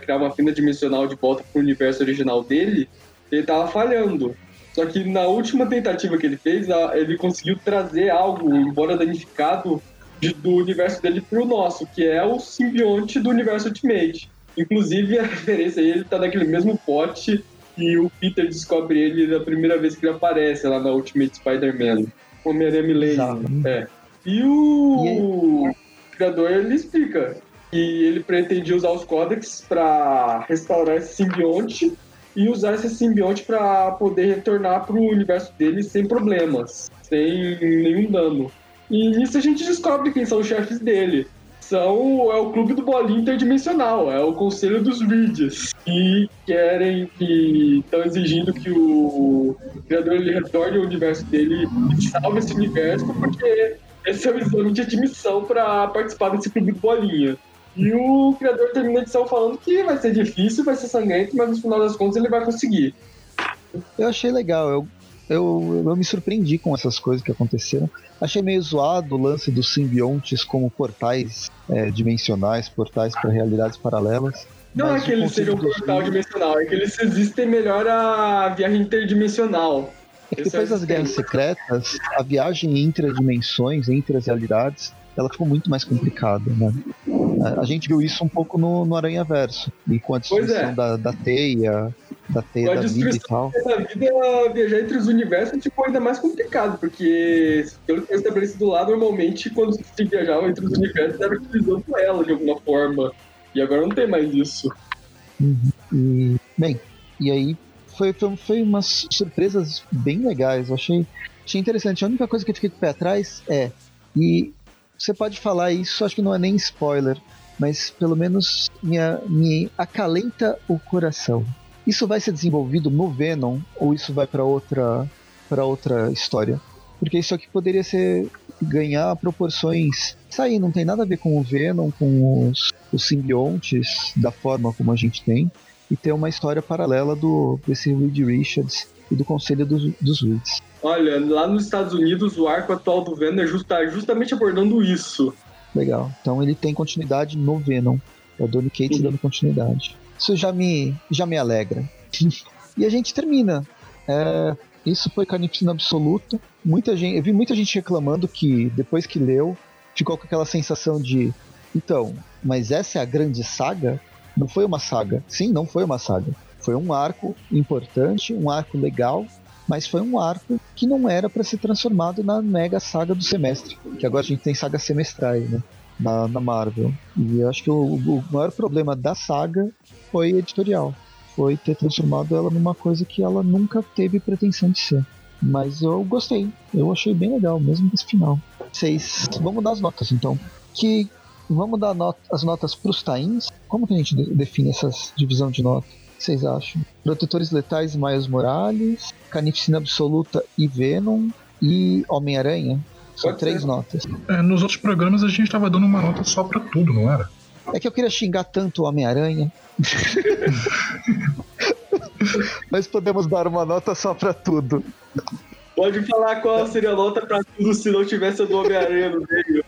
[SPEAKER 4] criar uma fenda dimensional de volta para o universo original dele, ele estava falhando. Só que na última tentativa que ele fez, ele conseguiu trazer algo, embora danificado, de- do universo dele para o nosso, que é o simbionte do universo Ultimate. Inclusive, a referência aí, ele tá naquele mesmo pote e o Peter descobre ele na primeira vez que ele aparece lá na Ultimate Spider-Man. Homem-Aranha Millennium. É. E o criador ele explica que ele pretendia usar os códex para restaurar esse simbionte e usar esse simbionte para poder retornar para o universo dele sem problemas, sem nenhum dano. E nisso a gente descobre quem são os chefes dele. São, é o clube do bolinho interdimensional, é o conselho dos Reeds, que querem, que estão exigindo que o criador ele retorne ao universo dele e salve esse universo, porque esse é o exame de admissão para participar desse clube do bolinha. E o criador termina a edição falando que vai ser difícil, vai ser sangrento, mas no final das contas ele vai conseguir.
[SPEAKER 2] Eu achei legal, eu, eu, eu me surpreendi com essas coisas que aconteceram. Achei meio zoado o lance dos simbiontes como portais é, dimensionais, portais para realidades paralelas.
[SPEAKER 4] Não é que eles sejam um portal dimensional, é que eles existem melhor a viagem interdimensional.
[SPEAKER 2] É que depois
[SPEAKER 4] é o
[SPEAKER 2] das guerras secretas, a viagem entre as dimensões, entre as realidades, ela ficou muito mais complicada, né? A- A gente viu isso um pouco no, no Aranha Verso, e com a
[SPEAKER 4] Pois
[SPEAKER 2] destruição
[SPEAKER 4] é.
[SPEAKER 2] da, da teia, da teia da vida e tal.
[SPEAKER 4] Da vida, viajar entre os universos ficou ainda mais complicado, porque pelo que foi estabelecido lá, normalmente quando se viajava entre os universos era utilizando ela de alguma forma. E agora não tem mais isso.
[SPEAKER 2] Uhum. E, bem, e aí foi, foi, foi umas surpresas bem legais. Eu achei, achei interessante. A única coisa que eu fiquei com o pé atrás é. E você pode falar isso, acho que não é nem spoiler, mas pelo menos me, me acalenta o coração. Isso vai ser desenvolvido no Venom ou isso vai para outra para outra história? Porque isso aqui poderia ser ganhar proporções. Isso aí não tem nada a ver com o Venom, com os, os simbiontes, da forma como a gente tem e ter uma história paralela do desse Reed Richards e do Conselho dos, dos Reeds.
[SPEAKER 4] Olha, lá nos Estados Unidos o arco atual do Venom é justa, justamente abordando isso.
[SPEAKER 2] Legal. Então ele tem continuidade no Venom. É o Donny Cates uhum. dando continuidade. Isso já me, já me alegra. <laughs> e a gente termina. É, isso foi carnificina absoluta. Muita gente, eu vi muita gente reclamando que depois que leu, ficou com aquela sensação de então, mas essa é a grande saga? Não foi uma saga. Sim, não foi uma saga. Foi um arco importante, um arco legal, mas foi um arco que não era para ser transformado na mega saga do semestre. Que agora a gente tem sagas semestrais, né? Na, na Marvel. E eu acho que o, o maior problema da saga foi editorial. Foi ter transformado ela numa coisa que ela nunca teve pretensão de ser. Mas eu gostei. Eu achei bem legal, mesmo esse final. Vocês. Vamos dar as notas então. Que Vamos dar not as notas para os. Como que a gente de define essa divisão de notas? O que vocês acham? Protetores Letais Miles Morales, Carnificina Absoluta e Venom e Homem-Aranha. São Pode três ser. notas.
[SPEAKER 3] É, nos outros programas a gente estava dando uma nota só para tudo, não era?
[SPEAKER 2] É que eu queria xingar tanto o Homem-Aranha. <laughs> Mas podemos dar uma nota só para tudo.
[SPEAKER 4] Pode falar qual seria a nota para tudo se não tivesse o do Homem-Aranha no meio.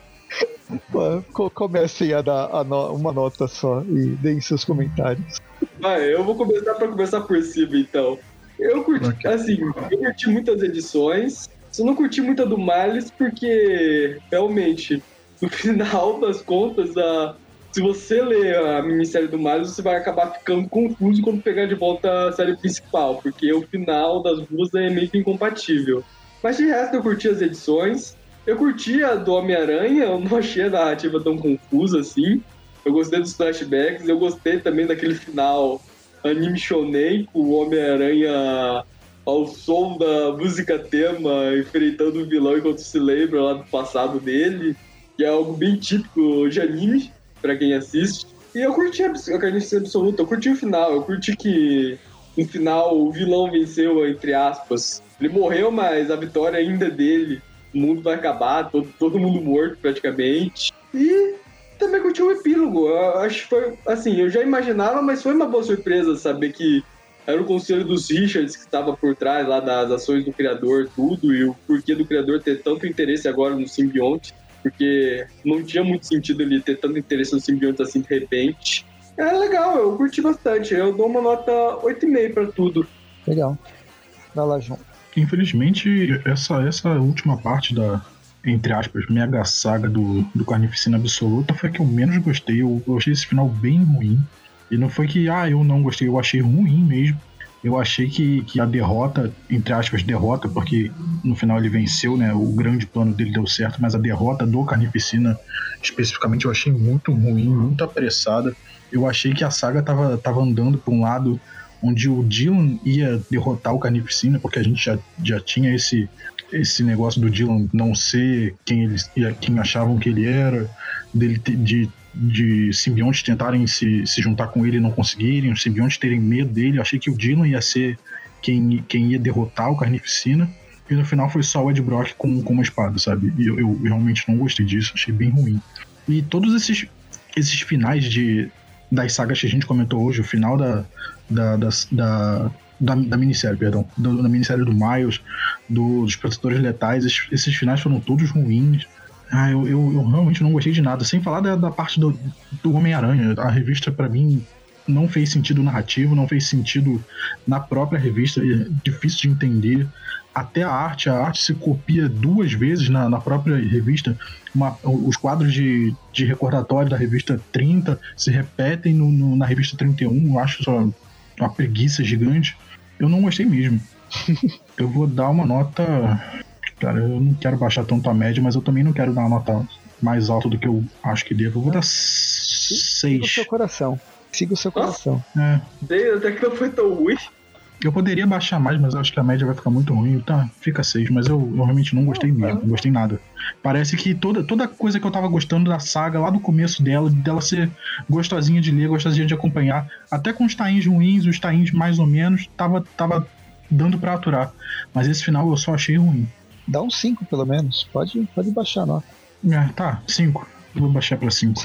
[SPEAKER 2] Comecem a dar a no, uma nota só e deem seus comentários.
[SPEAKER 4] Vai, eu vou começar para começar por cima, então. Eu curti, okay. assim, eu curti muitas edições. Só não curti muito a do Miles, porque realmente, no <laughs> final das contas, a, se você ler a minissérie do Miles, você vai acabar ficando confuso quando pegar de volta a série principal, porque o final das duas é meio que incompatível. Mas de resto, eu curti as edições. Eu curti a do Homem-Aranha, eu não achei a narrativa tão confusa assim. Eu gostei dos flashbacks, eu gostei também daquele final anime shonen com o Homem-Aranha ao som da música tema, enfrentando o vilão enquanto se lembra lá do passado dele, que é algo bem típico de anime, para quem assiste. E eu curti a carniça absoluta, eu curti o final, eu curti que no final o vilão venceu, entre aspas. Ele morreu, mas a vitória ainda é dele o mundo vai acabar, todo, todo mundo morto praticamente. E também curti o epílogo. Eu acho que foi, assim, eu já imaginava, mas foi uma boa surpresa saber que era o conselho dos Richards que estava por trás lá das ações do criador, tudo, e o porquê do criador ter tanto interesse agora no simbionte, porque não tinha muito sentido ele ter tanto interesse no simbionte assim de repente. É legal, eu curti bastante. Eu dou uma nota 8,5 para tudo.
[SPEAKER 2] Legal. Vai lá, João
[SPEAKER 3] que infelizmente essa, essa última parte da, entre aspas, mega saga do, do Carnificina Absoluta foi a que eu menos gostei. Eu, eu achei esse final bem ruim. E não foi que, ah, eu não gostei, eu achei ruim mesmo. Eu achei que, que a derrota, entre aspas, derrota, porque no final ele venceu, né? O grande plano dele deu certo, mas a derrota do Carnificina, especificamente, eu achei muito ruim, muito apressada. Eu achei que a saga tava, tava andando para um lado onde o Dylan ia derrotar o Carnificina, porque a gente já, já tinha esse, esse negócio do Dylan não ser quem eles quem achavam que ele era, dele de, de simbiontes tentarem se, se juntar com ele e não conseguirem, os simbiontes terem medo dele. Eu achei que o Dylan ia ser quem, quem ia derrotar o Carnificina. E no final foi só o Ed Brock com, com uma espada, sabe? E eu, eu realmente não gostei disso, achei bem ruim. E todos esses, esses finais de, das sagas que a gente comentou hoje, o final da, da, da, da, da, da minissérie, perdão, da minissérie do Miles, do, dos Protetores Letais, esses, esses, finais foram todos ruins. Ah, eu, eu, eu, realmente não gostei de nada. Sem falar da, da parte do, do Homem-Aranha. A revista, para mim, não fez sentido narrativo, não fez sentido na própria revista, é difícil de entender. Até a arte, a arte se copia duas vezes na, na própria revista. Uma, os quadros de, de recordatório da revista 30 se repetem no, no, na revista 31. Eu acho só uma preguiça gigante. Eu não gostei mesmo. <laughs> eu vou dar uma nota. Cara, eu não quero baixar tanto a média, mas eu também não quero dar uma nota mais alta do que eu acho que devo. Eu vou dar
[SPEAKER 2] Siga o
[SPEAKER 3] 6.
[SPEAKER 2] seu coração. Siga o seu coração.
[SPEAKER 3] É,
[SPEAKER 4] Até que não foi tão ruim.
[SPEAKER 3] Eu poderia baixar mais, mas eu acho que a média vai ficar muito ruim. Tá, fica 6, mas eu, eu realmente não gostei mesmo. Não gostei nada. Parece que toda, toda coisa que eu tava gostando da saga, lá do começo dela, dela ser gostosinha de ler, gostosinha de acompanhar, até com os tains ruins, os tains mais ou menos, tava, tava dando pra aturar. Mas esse final eu só achei ruim.
[SPEAKER 2] Dá um 5 pelo menos. Pode, pode baixar a nota.
[SPEAKER 3] É, tá, 5. Vou baixar pra 5.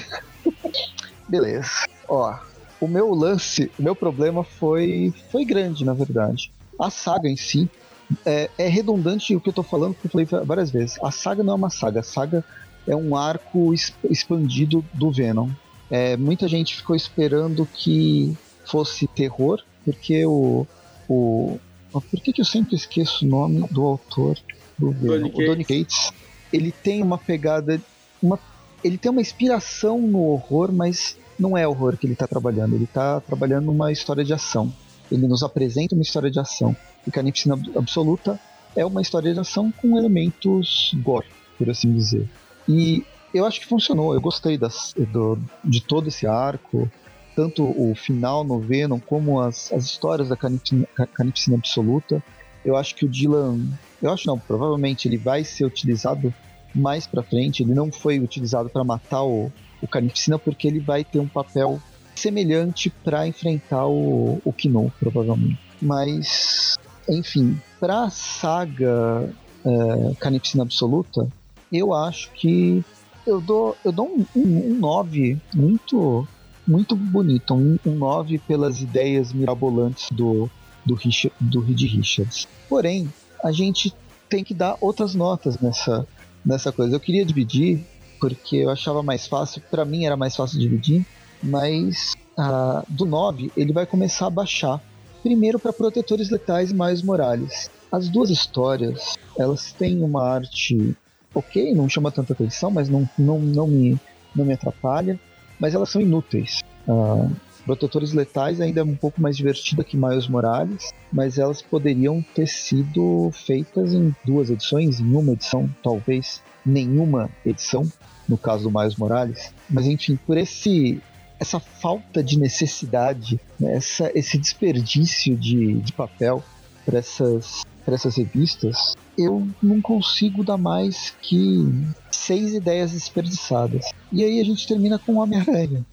[SPEAKER 3] <laughs>
[SPEAKER 2] Beleza. Ó, o meu lance, o meu problema foi, foi grande, na verdade. A saga em si é, é redundante o que eu tô falando, porque eu falei várias vezes. A saga não é uma saga, a saga é um arco expandido do Venom. É, muita gente ficou esperando que fosse terror, porque o. o por que, que eu sempre esqueço o nome do autor do Venom?
[SPEAKER 4] Donny
[SPEAKER 2] O Donny Cates. Ele tem uma pegada. Uma, ele tem uma inspiração no horror, mas não é horror que ele está trabalhando. Ele está trabalhando uma história de ação. Ele nos apresenta uma história de ação. E Carnificina Ab- Absoluta é uma história de ação com elementos gore, por assim dizer. E eu acho que funcionou. Eu gostei das, do- de todo esse arco. Tanto o final no Venom, como as, as histórias da Carnificina, Ca- Carnificina Absoluta. Eu acho que o Dylan. Eu acho não, provavelmente ele vai ser utilizado mais pra frente. Ele não foi utilizado para matar o, o Carnificina, porque ele vai ter um papel semelhante para enfrentar o, o provavelmente. Mas, enfim, pra saga é, Carnificina Absoluta, eu acho que eu dou, eu dou um, um, um 9 muito, muito bonito. Um, um 9 pelas ideias mirabolantes do, do, Richard, do Reed Richards. Porém, a gente tem que dar outras notas nessa, nessa coisa. Eu queria dividir, porque eu achava mais fácil, para mim era mais fácil dividir, mas ah, do 9 ele vai começar a baixar. Primeiro para Protetores Letais e Miles Morales. As duas histórias, elas têm uma arte ok, não chama tanta atenção, mas não, não, não, me, não me atrapalha, mas elas são inúteis. Ah, Protetores Letais ainda é um pouco mais divertida que Miles Morales, mas elas poderiam ter sido feitas em duas edições, em uma edição, talvez nenhuma edição, no caso do Miles Morales. Mas enfim, por esse essa falta de necessidade, né, essa, esse desperdício de, de papel para essas, essas revistas, eu não consigo dar mais que seis ideias desperdiçadas. E aí a gente termina com Homem-Aranha,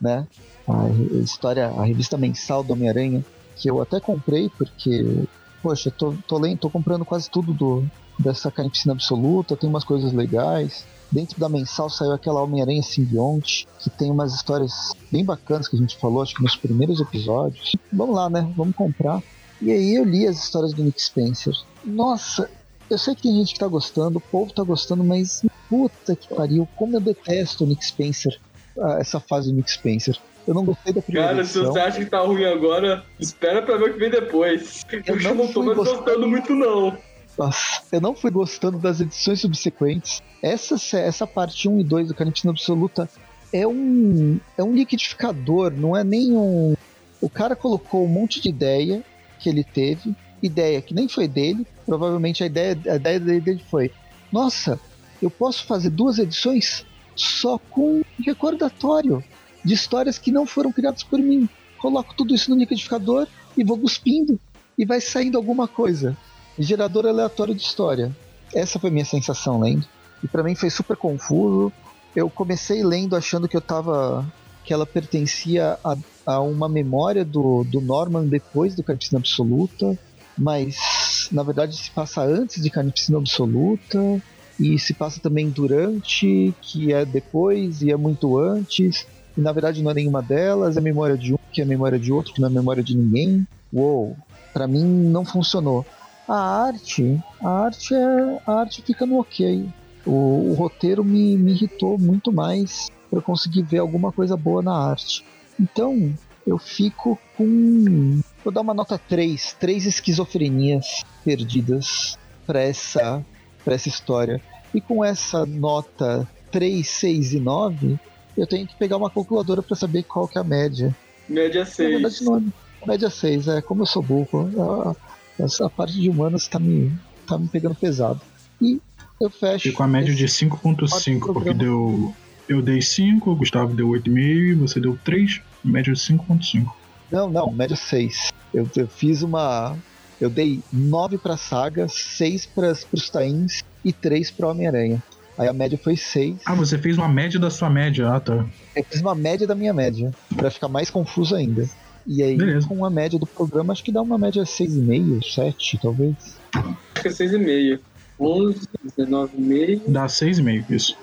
[SPEAKER 2] né? A história, a revista mensal do Homem-Aranha, que eu até comprei porque, poxa, tô, tô, lendo, tô comprando quase tudo do, dessa Carnificina Absoluta, tem umas coisas legais. Dentro da mensal saiu aquela Homem-Aranha Simbionte, que tem umas histórias bem bacanas que a gente falou, acho que nos primeiros episódios. Vamos lá, né? Vamos comprar. E aí eu li as histórias do Nick Spencer. Nossa, eu sei que tem gente que tá gostando, o povo tá gostando, mas puta que pariu, como eu detesto o Nick Spencer, ah, essa fase do Nick Spencer. Eu não gostei da primeira
[SPEAKER 4] Cara, se
[SPEAKER 2] edição.
[SPEAKER 4] você acha que tá ruim agora, espera pra ver o que vem depois. Eu,
[SPEAKER 2] não
[SPEAKER 4] não tô
[SPEAKER 2] gostando
[SPEAKER 4] muito, não.
[SPEAKER 2] Nossa, eu não fui gostando das edições subsequentes. Essa, essa parte 1 e 2 do Carnificina Absoluta é um, é um liquidificador, não é nem um. O cara colocou um monte de ideia que ele teve, ideia que nem foi dele, provavelmente a ideia, a ideia dele foi: nossa, eu posso fazer duas edições só com recordatório de histórias que não foram criadas por mim. Coloco tudo isso no liquidificador e vou cuspindo e vai saindo alguma coisa. Gerador aleatório de história. Essa foi a minha sensação lendo. E para mim foi super confuso. Eu comecei lendo achando que eu tava. que ela pertencia a, a uma memória do, do Norman depois do Carnificina Absoluta, mas na verdade se passa antes de Carnificina Absoluta e se passa também durante, que é depois e é muito antes. E na verdade não é nenhuma delas, é memória de um, que é memória de outro, que não é memória de ninguém. Uou, pra mim não funcionou. A arte, a arte é. A arte fica no ok. O, o roteiro me, me irritou muito mais para conseguir ver alguma coisa boa na arte. Então, eu fico com. Vou dar uma nota 3, três esquizofrenias perdidas para essa, pra essa história. E com essa nota 3, 6 e 9, eu tenho que pegar uma calculadora para saber qual que é a média.
[SPEAKER 4] Média
[SPEAKER 2] Na verdade,
[SPEAKER 4] 6.
[SPEAKER 2] não é, Média 6, é. Como eu sou burro, a, essa parte de humanas tá me, tá me pegando pesado. E eu fecho.
[SPEAKER 3] Fico a média de 5.5, porque deu. Eu dei 5, o Gustavo deu 8,5, você deu 3, média de 5.5.
[SPEAKER 2] Não, não, média 6. Eu, eu fiz uma. Eu dei 9 pra saga, 6 pras, pros tains e 3 pro Homem-Aranha. Aí a média foi 6.
[SPEAKER 3] Ah, você fez uma média da sua média, ah tá.
[SPEAKER 2] Eu fiz uma média da minha média, pra ficar mais confuso ainda. E aí,
[SPEAKER 3] Beleza.
[SPEAKER 2] com a média do programa, acho que dá uma média 6,5, 7, talvez.
[SPEAKER 4] Acho que é 6,5. 11, 19,5.
[SPEAKER 3] Dá 6,5, isso.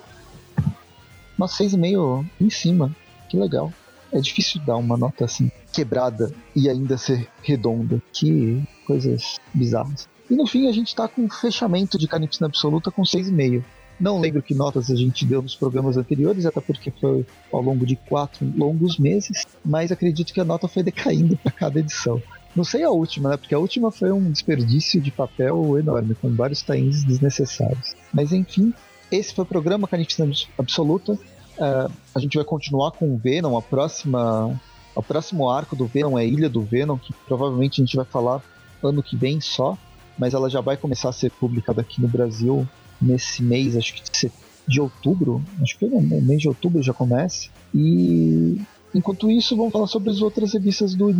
[SPEAKER 2] Nossa, 6,5 em cima. Que legal. É difícil dar uma nota assim, quebrada e ainda ser redonda. Que coisas bizarras. E no fim a gente tá com um fechamento de Carnificina Absoluta com 6,5. Não lembro que notas a gente deu nos programas anteriores, até porque foi ao longo de quatro longos meses, mas acredito que a nota foi decaindo para cada edição. Não sei a última, né? Porque a última foi um desperdício de papel enorme, com vários tains desnecessários. Mas enfim, esse foi o programa Carnificina Absoluta. Uh, a gente vai continuar com o Venom, a próxima. O próximo arco do Venom é Ilha do Venom, que provavelmente a gente vai falar ano que vem só, mas ela já vai começar a ser publicada aqui no Brasil nesse mês, acho que de, outubro, acho que no mês de outubro já começa. E enquanto isso, vamos falar sobre as outras revistas do,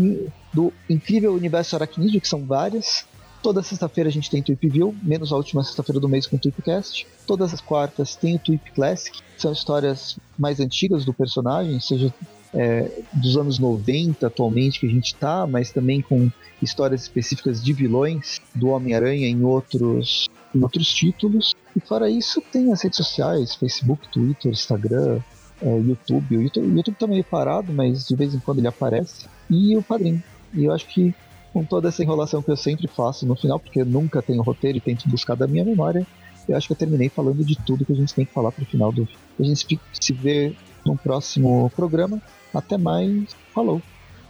[SPEAKER 2] do Incrível Universo Aracnídeo, que são várias. Toda sexta-feira a gente tem Tweep View, menos a última sexta-feira do mês com o Tweepcast. Todas as quartas tem o Tweep Classic, são histórias mais antigas do personagem, seja é, dos anos 90 atualmente que a gente tá, mas também com histórias específicas de vilões do Homem-Aranha em outros, em outros títulos. E fora isso, tem as redes sociais, Facebook, Twitter, Instagram, é, YouTube. O YouTube, o YouTube tá meio parado, mas de vez em quando ele aparece. E o Padrim. E eu acho que com toda essa enrolação que eu sempre faço no final, porque eu nunca tenho roteiro e tento buscar da minha memória, eu acho que eu terminei falando de tudo que a gente tem que falar pro final do. A gente se vê no próximo programa. Até mais. Falou.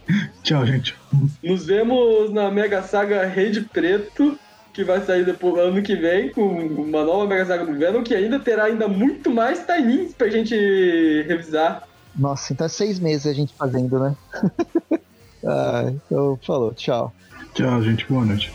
[SPEAKER 2] <laughs>
[SPEAKER 3] Tchau, gente.
[SPEAKER 4] Nos vemos na Mega Saga Rede Preto, que vai sair depois ano que vem, com uma nova Mega Saga do Venom, que ainda terá ainda muito mais timings pra gente revisar.
[SPEAKER 2] Nossa, então é seis meses a gente fazendo, né? <laughs> ah, então falou, tchau.
[SPEAKER 3] Tchau, gente. Boa noite.